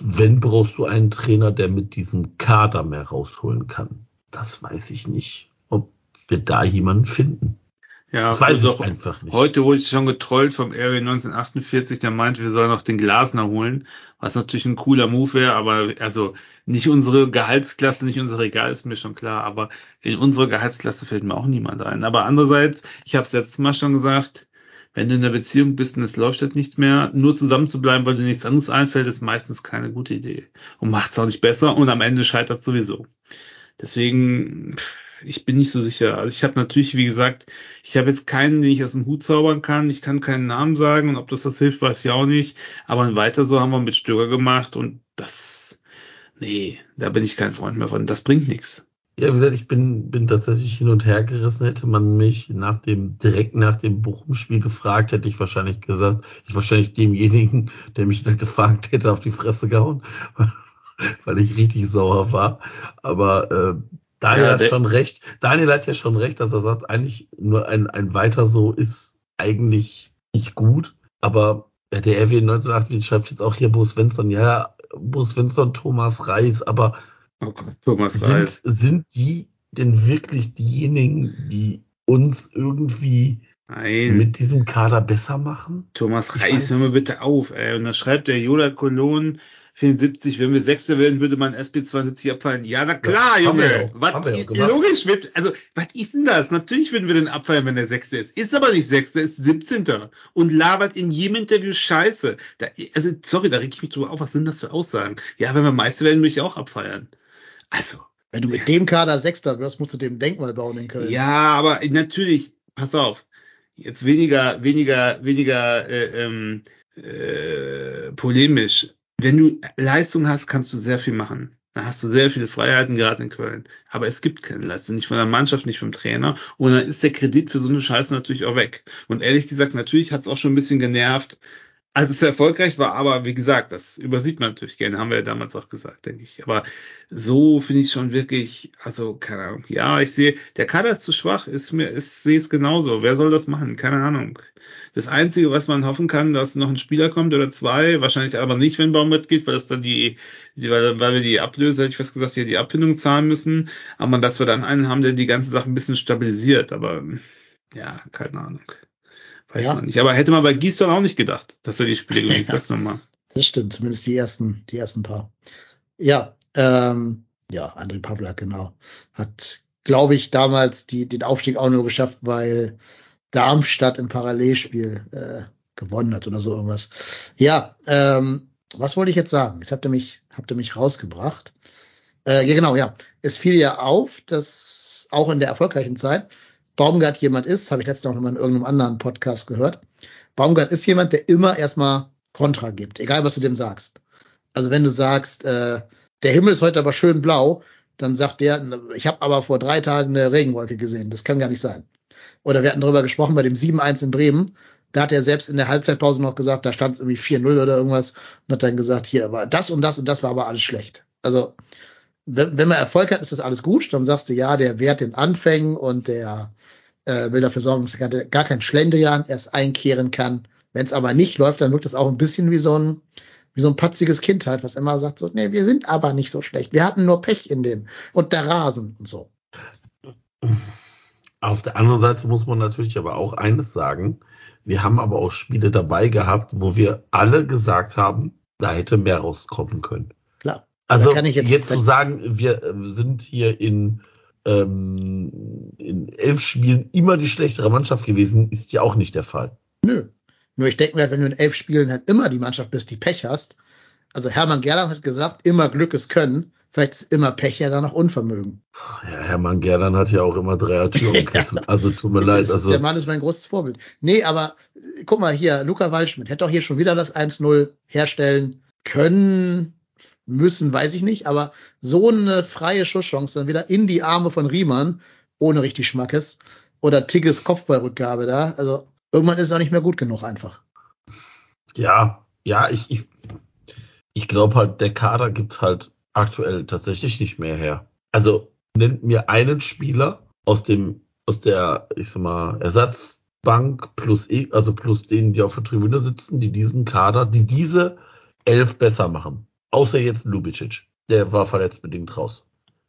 wenn brauchst du einen Trainer, der mit diesem Kader mehr rausholen kann. Das weiß ich nicht, ob wir da jemanden finden. Ja, das weiß ich einfach nicht. Heute wurde ich schon getrollt vom Area 1948, der meinte, wir sollen noch den Glasner holen, was natürlich ein cooler Move wäre, aber also nicht unsere Gehaltsklasse, nicht unser Regal ist mir schon klar, aber in unserer Gehaltsklasse fällt mir auch niemand ein. Aber andererseits, ich habe es letztes Mal schon gesagt, wenn du in einer Beziehung bist und es läuft halt nichts mehr, nur zusammen zu bleiben, weil dir nichts anderes einfällt, ist meistens keine gute Idee. Und macht es auch nicht besser und am Ende scheitert sowieso. Deswegen, ich bin nicht so sicher. Also ich habe natürlich, wie gesagt, ich habe jetzt keinen, den ich aus dem Hut zaubern kann. Ich kann keinen Namen sagen und ob das das hilft, weiß ich auch nicht. Aber weiter so haben wir mit Stöger gemacht und das, nee, da bin ich kein Freund mehr von. Das bringt nichts. Ja, wie gesagt, ich bin, bin tatsächlich hin und her gerissen. Hätte man mich nach dem, direkt nach dem Bochum-Spiel gefragt, hätte ich wahrscheinlich gesagt, ich wahrscheinlich demjenigen, der mich dann gefragt hätte, auf die Fresse gehauen, weil ich richtig sauer war. Aber äh, Daniel ja, hat schon recht. Daniel hat ja schon recht, dass er sagt, eigentlich nur ein, ein weiter so ist eigentlich nicht gut. Aber der RW 1980 schreibt jetzt auch hier Bo Svensson, ja, Bo Svensson, Thomas Reis, aber Oh Gott, Thomas sind, Reis. Sind die denn wirklich diejenigen, die uns irgendwie Nein. mit diesem Kader besser machen? Thomas Reis, hör mir bitte auf, ey. Und dann schreibt der Jola Cologne 74, wenn wir Sechster werden, würde man SB 72 abfallen. Ja, na klar, ja, Junge. Was, logisch, wird, also, was ist denn das? Natürlich würden wir den abfallen, wenn der Sechste ist. Ist aber nicht Sechster, ist 17. Und labert in jedem Interview Scheiße. Da, also, sorry, da reg ich mich drüber auf. Was sind das für Aussagen? Ja, wenn wir Meister werden, würde ich auch abfeiern. Also. Wenn du mit dem Kader Sechster wirst, musst du dem Denkmal bauen in Köln. Ja, aber natürlich, pass auf. Jetzt weniger, weniger, weniger äh, ähm, äh, polemisch. Wenn du Leistung hast, kannst du sehr viel machen. Da hast du sehr viele Freiheiten, gerade in Köln. Aber es gibt keine Leistung, nicht von der Mannschaft, nicht vom Trainer. Und dann ist der Kredit für so eine Scheiße natürlich auch weg. Und ehrlich gesagt, natürlich hat es auch schon ein bisschen genervt, als es erfolgreich war, aber wie gesagt, das übersieht man natürlich gerne, haben wir ja damals auch gesagt, denke ich. Aber so finde ich schon wirklich, also keine Ahnung. Ja, ich sehe, der Kader ist zu schwach, ist mir, ist, sehe es genauso. Wer soll das machen? Keine Ahnung. Das Einzige, was man hoffen kann, dass noch ein Spieler kommt oder zwei, wahrscheinlich aber nicht, wenn Baumgart geht, weil das dann die, die weil, weil wir die Ablöse, hätte ich fast gesagt, hier die Abfindung zahlen müssen, aber dass wir dann einen haben, der die ganze Sache ein bisschen stabilisiert, aber ja, keine Ahnung. Weiß ja. man nicht. Aber hätte man bei Gießdorn auch nicht gedacht, dass er die Spiele genießt, das nochmal. Das stimmt, zumindest die ersten, die ersten paar. Ja, ähm, ja, André Pavlak, genau. Hat, glaube ich, damals die, den Aufstieg auch nur geschafft, weil Darmstadt im Parallelspiel äh, gewonnen hat oder so irgendwas. Ja, ähm, was wollte ich jetzt sagen? Jetzt habt ihr mich, habt ihr mich rausgebracht. Äh, ja, genau, ja. Es fiel ja auf, dass auch in der erfolgreichen Zeit Baumgart jemand ist, habe ich letztens auch noch mal in irgendeinem anderen Podcast gehört. Baumgart ist jemand, der immer erstmal Kontra gibt, egal was du dem sagst. Also wenn du sagst, äh, der Himmel ist heute aber schön blau, dann sagt der, ich habe aber vor drei Tagen eine Regenwolke gesehen, das kann gar nicht sein. Oder wir hatten darüber gesprochen bei dem 7-1 in Bremen, da hat er selbst in der Halbzeitpause noch gesagt, da stand es irgendwie 4-0 oder irgendwas und hat dann gesagt, hier war das und das und das war aber alles schlecht. Also wenn, wenn man Erfolg hat, ist das alles gut, dann sagst du, ja, der Wert den Anfängen und der äh, will dafür sorgen, dass er gar kein Schlendrian erst einkehren kann. Wenn es aber nicht läuft, dann wirkt das auch ein bisschen wie so ein, wie so ein patziges Kind halt, was immer sagt so, nee, wir sind aber nicht so schlecht. Wir hatten nur Pech in dem und der Rasen und so. Auf der anderen Seite muss man natürlich aber auch eines sagen. Wir haben aber auch Spiele dabei gehabt, wo wir alle gesagt haben, da hätte mehr rauskommen können. Klar. Also jetzt, jetzt zu sagen, wir sind hier in ähm, in elf Spielen immer die schlechtere Mannschaft gewesen, ist ja auch nicht der Fall. Nö. Nur ich denke mir halt, wenn du in elf Spielen halt immer die Mannschaft bist, die Pech hast, also Hermann Gerland hat gesagt, immer Glück ist Können, vielleicht ist immer Pech ja dann noch Unvermögen. Ja, Hermann Gerland hat ja auch immer Dreier-Türen ja, Also tut mir leid. Also. Der Mann ist mein großes Vorbild. Nee, aber guck mal hier, Luca Waldschmidt hätte auch hier schon wieder das 1-0 herstellen können müssen, weiß ich nicht, aber so eine freie Schusschance dann wieder in die Arme von Riemann, ohne richtig Schmackes, oder Tigges Kopfballrückgabe da, also irgendwann ist es auch nicht mehr gut genug einfach. Ja, ja, ich, ich, ich glaube halt, der Kader gibt halt aktuell tatsächlich nicht mehr her. Also nennt mir einen Spieler aus dem, aus der, ich sag mal, Ersatzbank plus, e, also plus denen, die auf der Tribüne sitzen, die diesen Kader, die diese elf besser machen. Außer jetzt Lubicic. Der war verletztbedingt raus.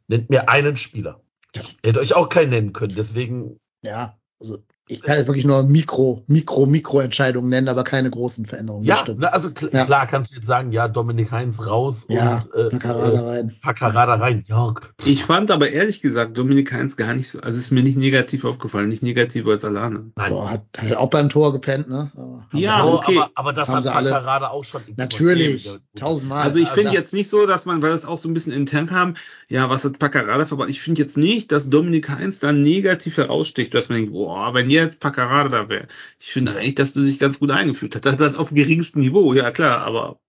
Nennt mir einen Spieler. Ich hätte euch auch keinen nennen können, deswegen. Ja, also ich kann jetzt wirklich nur Mikro, Mikro, Mikro-Entscheidungen nennen, aber keine großen Veränderungen. Ja, also kl ja. klar kannst du jetzt sagen, ja, Dominik Heinz raus ja, und äh, Paccarada rein. Paccarada rein, ja. Ich fand aber ehrlich gesagt Dominik Heinz gar nicht so, also ist mir nicht negativ aufgefallen, nicht negativer als alle anderen. Nein. Boah, hat, hat auch beim Tor gepennt, ne? ja, okay. Aber, aber das haben hat Paccarada auch schon. Natürlich, tausendmal. Also ich finde also, jetzt nicht so, dass man, weil das auch so ein bisschen intern kam, ja, was hat Paccarada verbaut? Ich finde jetzt nicht, dass Dominik Heinz da negativ heraussticht, dass man denkt, boah, wenn jetzt Paccarada da wäre. Ich finde eigentlich, dass du dich ganz gut eingefühlt hast. Das dann auf geringstem Niveau, ja klar, aber.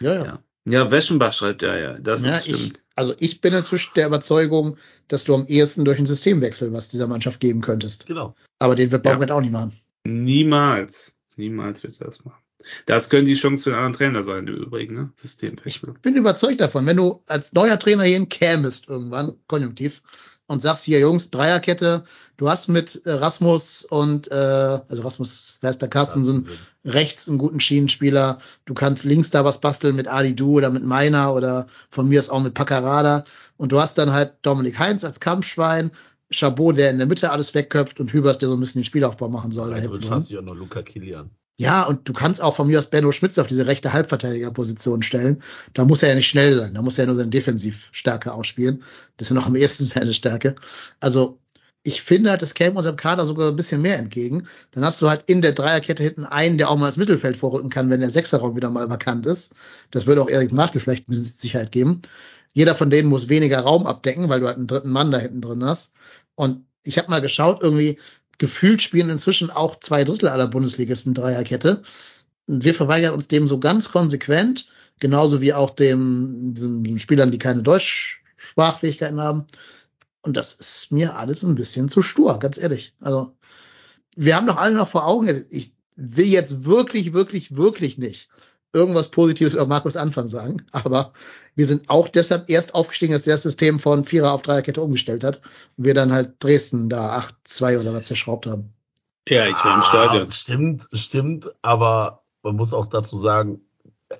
Ja, ja. Ja, ja Weschenbach schreibt ja, ja. Das ja, ist stimmt. Ich, also ich bin inzwischen der Überzeugung, dass du am ehesten durch einen Systemwechsel was dieser Mannschaft geben könntest. Genau. Aber den wird Baumgart ja. auch nicht machen. Niemals. Niemals wird er das machen. Das können die Chance für einen anderen Trainer sein, im Übrigen, ne? Systemwechsel. Ich bin überzeugt davon, wenn du als neuer Trainer hier kämest irgendwann, konjunktiv, und sagst hier, Jungs, Dreierkette, du hast mit äh, Rasmus und, äh, also Rasmus, wer ist der Carstensen, rechts einen guten Schienenspieler, du kannst links da was basteln mit Ali Du oder mit Meiner oder von mir ist auch mit Paccarada und du hast dann halt Dominik Heinz als Kampfschwein, Chabot, der in der Mitte alles wegköpft und Hübers, der so ein bisschen den Spielaufbau machen soll. Da hast du ja noch Luca Kilian. Ja, und du kannst auch von mir aus Benno Schmitz auf diese rechte Halbverteidigerposition stellen. Da muss er ja nicht schnell sein. Da muss er ja nur seine Defensivstärke ausspielen. Das ist ja noch am ehesten seine Stärke. Also, ich finde halt, das käme unserem Kader sogar ein bisschen mehr entgegen. Dann hast du halt in der Dreierkette hinten einen, der auch mal ins Mittelfeld vorrücken kann, wenn der Sechserraum wieder mal vakant ist. Das würde auch Erik Marschall vielleicht ein bisschen Sicherheit geben. Jeder von denen muss weniger Raum abdecken, weil du halt einen dritten Mann da hinten drin hast. Und ich habe mal geschaut, irgendwie, gefühlt spielen inzwischen auch zwei Drittel aller Bundesligisten Dreierkette. Und wir verweigern uns dem so ganz konsequent, genauso wie auch dem, den Spielern, die keine Deutschsprachfähigkeiten haben. Und das ist mir alles ein bisschen zu stur, ganz ehrlich. Also, wir haben doch alle noch vor Augen, ich, will jetzt wirklich, wirklich, wirklich nicht irgendwas Positives über Markus Anfang sagen, aber wir sind auch deshalb erst aufgestiegen, als der das System von Vierer auf Dreierkette umgestellt hat und wir dann halt Dresden da 8-2 oder was zerschraubt haben. Ja, ich war im Stadion. Ah, stimmt, stimmt, aber man muss auch dazu sagen,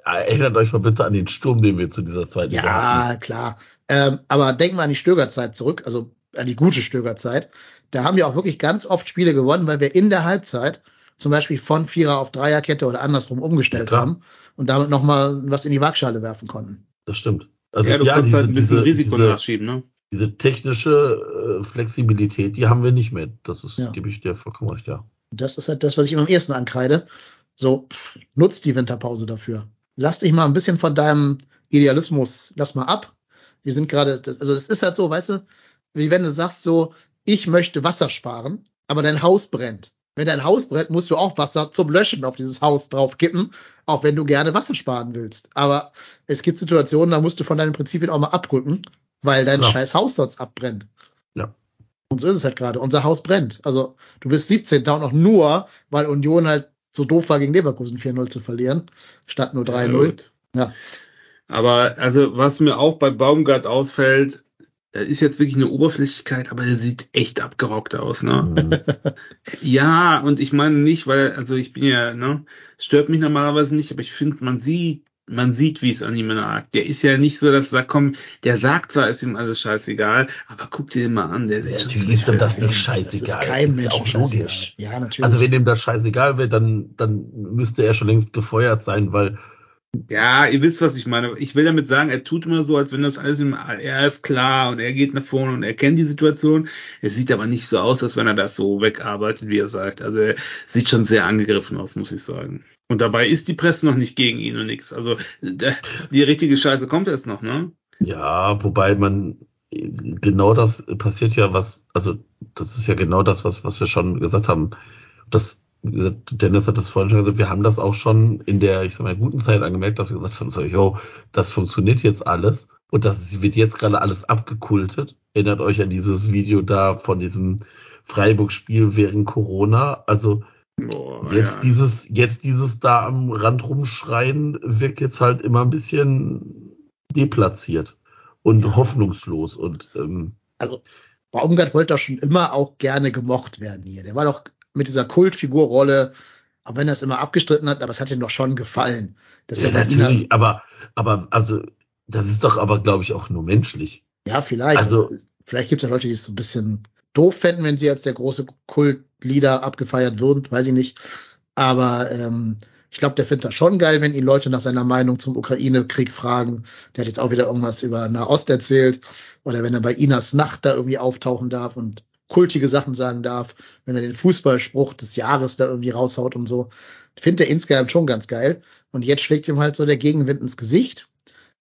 erinnert euch mal bitte an den Sturm, den wir zu dieser zweiten Ja, hatten. klar. Ähm, aber denken wir an die Stögerzeit zurück, also an die gute Stögerzeit. Da haben wir auch wirklich ganz oft Spiele gewonnen, weil wir in der Halbzeit zum Beispiel von Vierer auf Dreierkette oder andersrum umgestellt klar. haben und damit nochmal was in die Waagschale werfen konnten. Das stimmt. Also ja, du ja, kannst diese, halt ein bisschen diese, Risiko diese, nachschieben, ne? diese technische äh, Flexibilität, die haben wir nicht mehr. Das ist, Ja. gebe ich dir vollkommen recht, ja. Das ist halt das, was ich immer am ersten ankreide. So, pff, nutzt die Winterpause dafür. Lass dich mal ein bisschen von deinem Idealismus, lass mal ab. Wir sind gerade, also das ist halt so, weißt du, wie wenn du sagst so, ich möchte Wasser sparen, aber dein Haus brennt. Wenn dein Haus brennt, musst du auch Wasser zum Löschen auf dieses Haus drauf kippen, auch wenn du gerne Wasser sparen willst. Aber es gibt Situationen, da musst du von deinen Prinzipien auch mal abrücken, weil dein Ja. scheiß Haus sonst abbrennt. Ja. Und so ist es halt gerade. Unser Haus brennt. Also du bist 17. und auch nur, weil Union halt so doof war, gegen Leverkusen 4-0 zu verlieren, statt nur 3-0. gut. Ja. Aber also, was mir auch bei Baumgart ausfällt, da ist jetzt wirklich eine Oberflächlichkeit, aber der sieht echt abgerockt aus, ne? Mhm. Ja, und ich meine nicht, weil, also ich bin ja, ne, stört mich normalerweise nicht, aber ich finde, man sieht, man sieht, wie es an ihm nagt. Der ist ja nicht so, dass er sagt, komm, der sagt zwar, ist ihm alles scheißegal, aber guck dir den mal an, der sieht schon Natürlich ist ihm das nicht scheißegal. Das ist kein Das Mensch. auch logisch. Ja, natürlich. Also wenn ihm das scheißegal wäre, dann, dann müsste er schon längst gefeuert sein, weil Ja, ihr wisst, was ich meine. Ich will damit sagen, er tut immer so, als wenn das alles ihm, er ist klar und er geht nach vorne und er kennt die Situation. Es sieht aber nicht so aus, als wenn er das so wegarbeitet, wie er sagt. Also er sieht schon sehr angegriffen aus, muss ich sagen. Und dabei ist die Presse noch nicht gegen ihn und nix. Also die richtige Scheiße kommt jetzt noch, ne? Ja, wobei man genau das passiert ja, was, also das ist ja genau das, was, was wir schon gesagt haben. Das, wie gesagt, Dennis hat das vorhin schon gesagt, wir haben das auch schon in der, ich sag mal, guten Zeit angemerkt, dass wir gesagt haben, so, yo, das funktioniert jetzt alles und das wird jetzt gerade alles abgekultet. Erinnert euch an dieses Video da von diesem Freiburg-Spiel während Corona. Also Boah, jetzt ja. dieses, jetzt dieses da am Rand rumschreien wirkt jetzt halt immer ein bisschen deplatziert und Ja. hoffnungslos und ähm, also Baumgart wollte doch schon immer auch gerne gemocht werden hier. Der war doch mit dieser Kultfigurrolle, auch wenn er es immer abgestritten hat, aber es hat ihm doch schon gefallen. Das ja, ihm natürlich, aber aber also das ist doch aber glaube ich auch nur menschlich. Ja, vielleicht. Also- Also, vielleicht gibt es ja Leute, die es so ein bisschen doof fänden, wenn sie als der große Kultleader abgefeiert würden, weiß ich nicht. Aber ähm, ich glaube, der findet das schon geil, wenn ihn Leute nach seiner Meinung zum Ukraine-Krieg fragen. Der hat jetzt auch wieder irgendwas über Nahost erzählt. Oder wenn er bei Inas Nacht da irgendwie auftauchen darf und kultige Sachen sagen darf, wenn er den Fußballspruch des Jahres da irgendwie raushaut und so. Findet er insgesamt schon ganz geil. Und jetzt schlägt ihm halt so der Gegenwind ins Gesicht.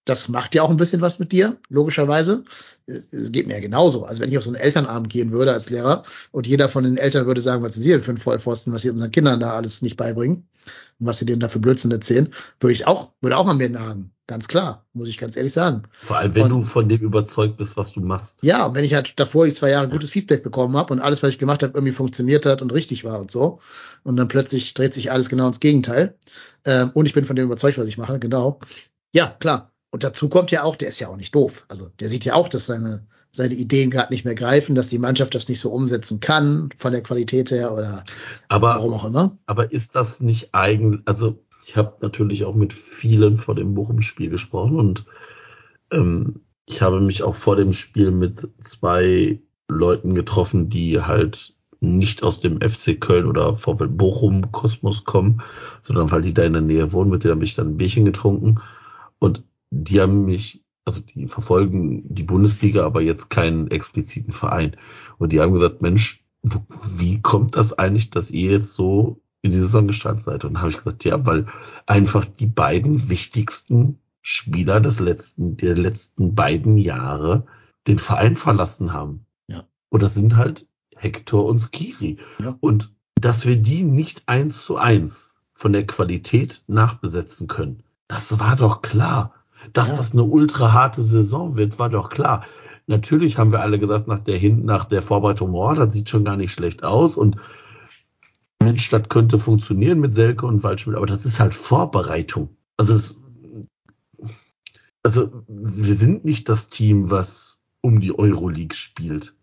Das macht ja auch ein bisschen was mit dir, logischerweise. Es geht mir ja genauso. Also wenn ich auf so einen Elternabend gehen würde als Lehrer und jeder von den Eltern würde sagen, was sind Sie denn für ein Vollpfosten, was Sie unseren Kindern da alles nicht beibringen und was Sie denen da für Blödsinn erzählen, würde ich auch, würde auch an mir nagen. Ganz klar, muss ich ganz ehrlich sagen. Vor allem wenn Und- du von dem überzeugt bist, was du machst. Ja, und wenn ich halt davor die zwei Jahre gutes Feedback bekommen habe und alles, was ich gemacht habe, irgendwie funktioniert hat und richtig war und so, und dann plötzlich dreht sich alles genau ins Gegenteil, ähm, und ich bin von dem überzeugt, was ich mache, genau. Ja, klar. Und dazu kommt ja auch, der ist ja auch nicht doof. Also der sieht ja auch, dass seine, seine Ideen gerade nicht mehr greifen, dass die Mannschaft das nicht so umsetzen kann, von der Qualität her oder Aber warum auch immer. Aber ist das nicht eigen, also ich habe natürlich auch mit vielen vor dem Bochum-Spiel gesprochen und ähm, ich habe mich auch vor dem Spiel mit zwei Leuten getroffen, die halt nicht aus dem FC Köln oder VfL Bochum Kosmos kommen, sondern weil die da in der Nähe wohnen, mit denen habe ich dann ein Bierchen getrunken und die haben mich, also die verfolgen die Bundesliga, aber jetzt keinen expliziten Verein und die haben gesagt, Mensch, wie kommt das eigentlich, dass ihr jetzt so in die Saison gestartet seid? Und habe ich gesagt, ja, weil einfach die beiden wichtigsten Spieler des letzten, der letzten beiden Jahre den Verein verlassen haben. Ja. Und das sind halt Hector und Skiri. Ja. Und dass wir die nicht eins zu eins von der Qualität nachbesetzen können, das war doch klar. Dass Ja. das eine ultra harte Saison wird, war doch klar. Natürlich haben wir alle gesagt, nach der, Hin nach der Vorbereitung, oh, das sieht schon gar nicht schlecht aus. Und Mensch, das könnte funktionieren mit Selke und Waldschmidt, aber das ist halt Vorbereitung. Also es, also wir sind nicht das Team, was um die Euroleague spielt.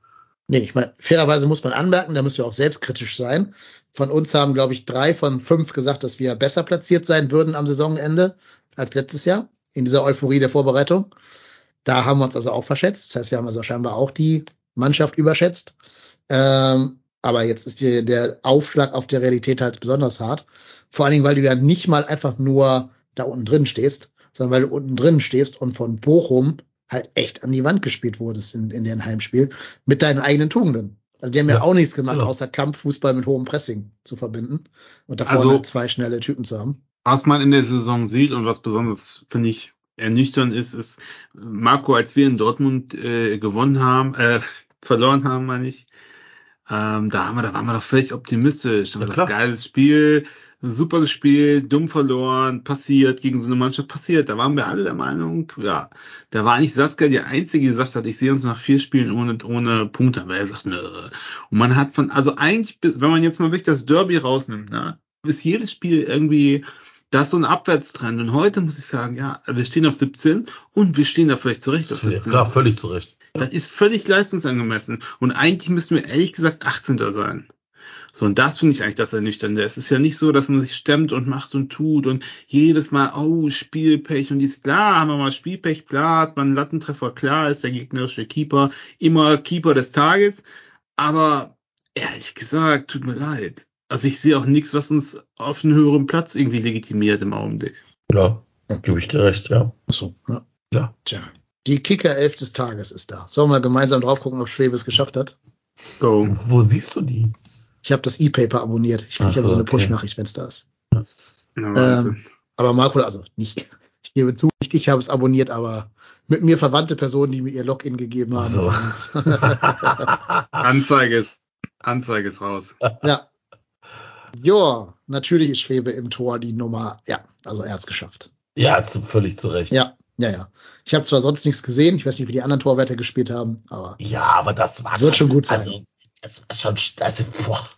Nee, ich meine, fairerweise muss man anmerken, da müssen wir auch selbstkritisch sein. Von uns haben, glaube ich, drei von fünf gesagt, dass wir besser platziert sein würden am Saisonende als letztes Jahr in dieser Euphorie der Vorbereitung. Da haben wir uns also auch verschätzt. Das heißt, wir haben also scheinbar auch die Mannschaft überschätzt. Ähm, aber jetzt ist die, der Aufschlag auf der Realität halt besonders hart. Vor allen Dingen, weil du ja nicht mal einfach nur da unten drin stehst, sondern weil du unten drin stehst und von Bochum halt echt an die Wand gespielt wurdest in, in deren Heimspiel mit deinen eigenen Tugenden. Also die haben ja, Ja, auch nichts gemacht, genau. außer Kampffußball mit hohem Pressing zu verbinden und da Also- vorne zwei schnelle Typen zu haben. Was man in der Saison sieht und was besonders, finde ich, ernüchternd ist, ist, Marco, als wir in Dortmund äh, gewonnen haben, äh, verloren haben, meine ich, ähm, da haben wir, da waren wir doch völlig optimistisch. Da Ja, war klar. das geiles Spiel, super gespielt, dumm verloren, passiert, gegen so eine Mannschaft passiert. Da waren wir alle der Meinung, ja, da war eigentlich Saskia die Einzige, die gesagt hat, ich sehe uns nach vier Spielen ohne, ohne Punkte. Aber er sagt, nö. Und man hat von, also eigentlich, wenn man jetzt mal wirklich das Derby rausnimmt, ne, ist jedes Spiel irgendwie, da ist so ein Abwärtstrend. Und heute muss ich sagen, ja, wir stehen auf 17 und wir stehen da vielleicht zurecht auf Ja, 17. klar, völlig zu Recht. Das ist völlig leistungsangemessen. Und eigentlich müssten wir ehrlich gesagt 18. sein. So, und das finde ich eigentlich das Ernüchternde. Es ist ja nicht so, dass man sich stemmt und macht und tut und jedes Mal, oh, Spielpech und dies, klar, haben wir mal Spielpech, klar, hat man einen Lattentreffer, klar, ist der gegnerische Keeper immer Keeper des Tages. Aber ehrlich gesagt, tut mir leid. Also ich sehe auch nichts, was uns auf einen höheren Platz irgendwie legitimiert im Augenblick. Ja, gebe ich dir recht, ja. So, ja. Ja. Tja. Die Kicker-Elf des Tages ist da. Sollen wir gemeinsam drauf gucken, ob Schwebe es geschafft hat? Go. Wo siehst du die? Ich habe das E-Paper abonniert. Ich kriege so, aber so eine okay. Push-Nachricht, wenn es da ist. Ja, Wahnsinn. Aber Marco, also nicht, ich gebe zu, nicht ich habe es abonniert, aber mit mir verwandte Personen, die mir ihr Login gegeben haben. So. Anzeige ist, Anzeige ist raus. ja. Joa, natürlich ist Schwebe im Tor die Nummer, ja, also er hat's geschafft. Ja, zu, völlig zu Recht. Ja, ja, ja. Ich habe zwar sonst nichts gesehen, ich weiß nicht, wie die anderen Torwärter gespielt haben, aber Ja, aber das war Wird schon gut sein. Also, das war schon, also, boah,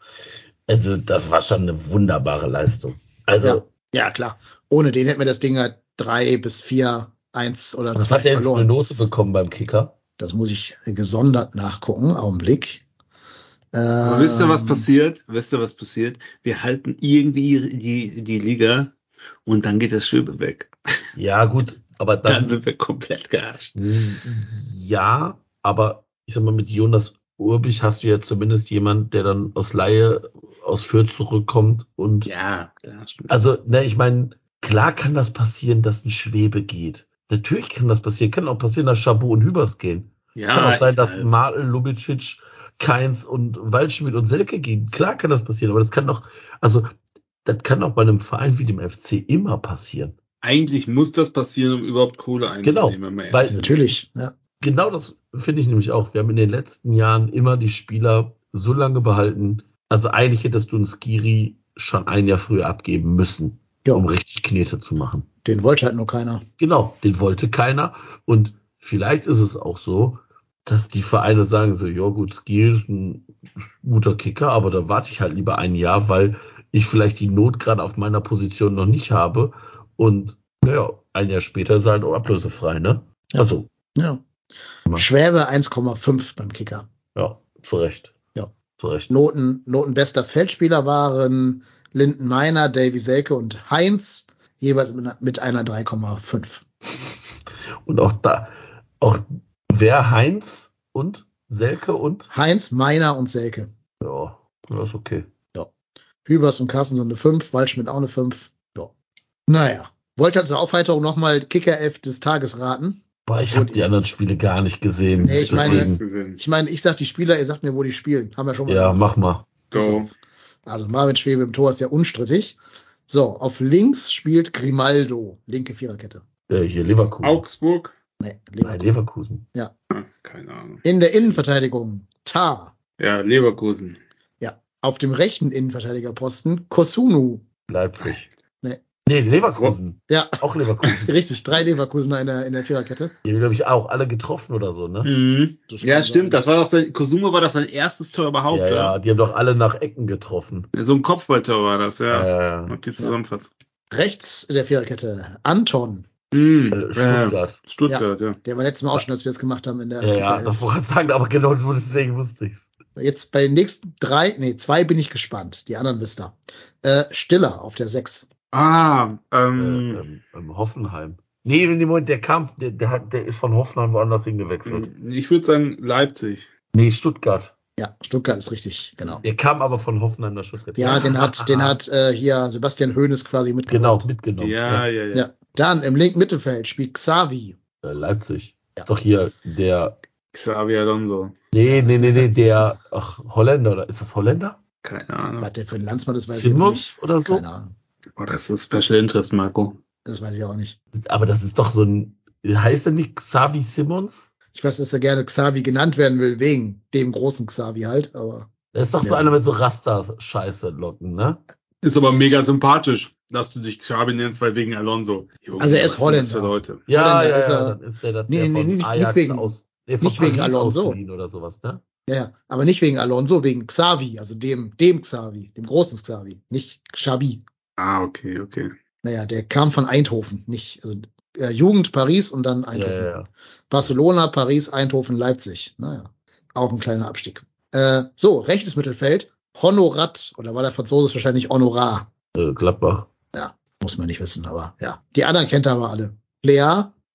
also das war schon eine wunderbare Leistung. Also, Ja. ja, klar. Ohne den hätten wir das Ding halt drei bis vier, eins oder was zwei hat der denn für eine. Note bekommen beim Kicker? Das muss ich gesondert nachgucken. Augenblick. Aber wisst ihr, was Ähm, passiert? Wisst ihr, was passiert? Wir halten irgendwie die, die Liga und dann geht das Schwebe weg. Ja, gut, aber Dann dann, sind wir komplett gearscht. ja, aber ich sag mal, mit Jonas Urbich hast du ja zumindest jemand, der dann aus Laie aus Fürth zurückkommt und Ja. Also, ne, ich meine, klar kann das passieren, dass ein Schwebe geht. Natürlich kann das passieren. Kann auch passieren, dass Chabot und Hübers gehen. ja, kann auch sein, dass. Marl, Lubicic, Keins und Waldschmidt und Selke gehen. Klar kann das passieren, aber das kann doch, also, das kann auch bei einem Verein wie dem FC immer passieren. Eigentlich muss das passieren, um überhaupt Kohle Genau, einzunehmen. wir weil-. Natürlich, ja. Genau das finde ich nämlich auch. Wir haben in den letzten Jahren immer die Spieler so lange behalten. Also eigentlich hättest du einen Skiri schon ein Jahr früher abgeben müssen, Ja. um richtig Knete zu machen. Den wollte halt nur keiner. Genau, den wollte keiner. Und vielleicht ist es auch so, dass die Vereine sagen so, ja gut, Skill ist ein guter Kicker, aber da warte ich halt lieber ein Jahr, weil ich vielleicht die Not gerade auf meiner Position noch nicht habe. Und naja, ein Jahr später ist er halt auch ablösefrei, ne? Ja. Also, Ja. Schwäbe 1,5 beim Kicker. ja, zu Recht. Ja. Zu Recht. Noten, Notenbester Feldspieler waren Linden Meiner, Davy Selke und Heinz, jeweils mit einer- mit einer 3,5. Und auch da, auch wer Heinz und Selke und Heinz, Meiner und Selke. ja, das ist okay. Hübers und Carsten eine 5, Waldschmidt auch eine 5. Ja. Naja. Wollte als Aufheiterung nochmal Kicker-Elf des Tages raten. Boah, ich habe die anderen Spiele gar nicht gesehen. Nee, ich meine- gesehen. Ich meine, ich sag die Spieler, ihr sagt mir, wo die spielen. Haben wir schon mal ja, gemacht. mach mal. Go. Also Marvin Schwebe im Tor ist ja unstrittig. So, auf links spielt Grimaldo, linke Viererkette. Äh, hier Leverkusen. Augsburg? Nee, Nein, Leverkusen. Leverkusen. Hm, Keine Ahnung. In der Innenverteidigung Tar. Ja, Leverkusen. Ja. Auf dem rechten Innenverteidigerposten Kosunu. Leipzig. Nee, Leverkusen. Ja, Auch Leverkusen. richtig. Drei Leverkusener in der, in der Viererkette. Die haben, glaube ich, auch alle getroffen oder so, ne? Mhm. Ja, stimmt. Das war doch sein, Kosumo war das sein erstes Tor überhaupt, Ja, ja? ja, die haben doch alle nach Ecken getroffen. So ein Kopfballtor war das, ja. Äh, Und die Zusammenfassung. Rechts in der Viererkette Anton. Mhm. äh, Stuttgart. Stuttgart, ja. Der war letztes Mal auch schon, als wir es gemacht haben in der Ja, ja, das wollte ich sagen, aber genau deswegen wusste ich's. Jetzt bei den nächsten drei, nee, zwei bin ich gespannt. Die anderen wisst ihr. Äh, Stiller auf der Sechs. Ah, Äh, ähm, ähm, ähm, Hoffenheim. Nee, nee, Moment, der kam, der, der, hat, der ist von Hoffenheim woanders hingewechselt. ich würde sagen Leipzig. Nee, Stuttgart. Ja, Stuttgart ist richtig, genau. Der kam aber von Hoffenheim nach Stuttgart. Ja, den hat, den hat äh, hier Sebastian Hoeneß quasi mitgebracht. Genau, mitgenommen. Ja, ja, ja. Ja. Dann im linken Mittelfeld spielt Xavi. Äh, Leipzig. Ja. Doch hier der. Xavi Alonso. Nee, nee, nee, nee, der. Ach, Holländer, oder? Ist das Holländer? Keine Ahnung. Was der für ein Landsmann ist, weiß ich jetzt Simmons nicht. oder so? Keine Ahnung. Oh, das ist Special Interest, Marco. Das weiß ich auch nicht. Aber das ist doch so ein. Heißt er nicht Xavi Simmons? Ich weiß, dass er gerne Xavi genannt werden will, wegen dem großen Xavi halt, aber Das ist doch so Ja. einer mit so Raster-Scheiße locken, ne? Ist aber mega sympathisch, dass du dich Xavi nennst, weil wegen Alonso. Junge, Also er ist Holländer. für Leute. Ja, Holländer ja, ist ja, er- dann ist der, der Nee, nee, nicht- Ajax nicht wegen- aus, nee, von nicht wegen Alonso. oder sowas, ne? ja, ja. Aber nicht wegen Alonso, wegen Xavi, also dem, dem Xavi, dem großen Xavi, nicht Xabi. Ah, okay, okay. Naja, der kam von Eindhoven, nicht, also äh, Jugend Paris und dann Ja, Eindhoven. ja, ja. Barcelona, Paris, Eindhoven, Leipzig. Naja, auch ein kleiner Abstieg. Äh, so, rechtes Mittelfeld. Honorat, oder war der Franzose wahrscheinlich Honorar? Äh, Gladbach. Muss man nicht wissen, aber ja. Die anderen kennt er aber alle. Lea,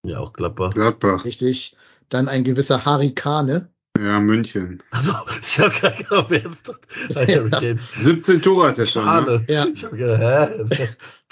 Ja, auch Gladbach. Gladbach. richtig. Dann ein gewisser Harry Kane. Ja, München. Also, ich habe gerade gedacht, wer ist das? Kane. 17 Tore hat er schon. Ne? Kahne. Ja. Ich habe gedacht, hä?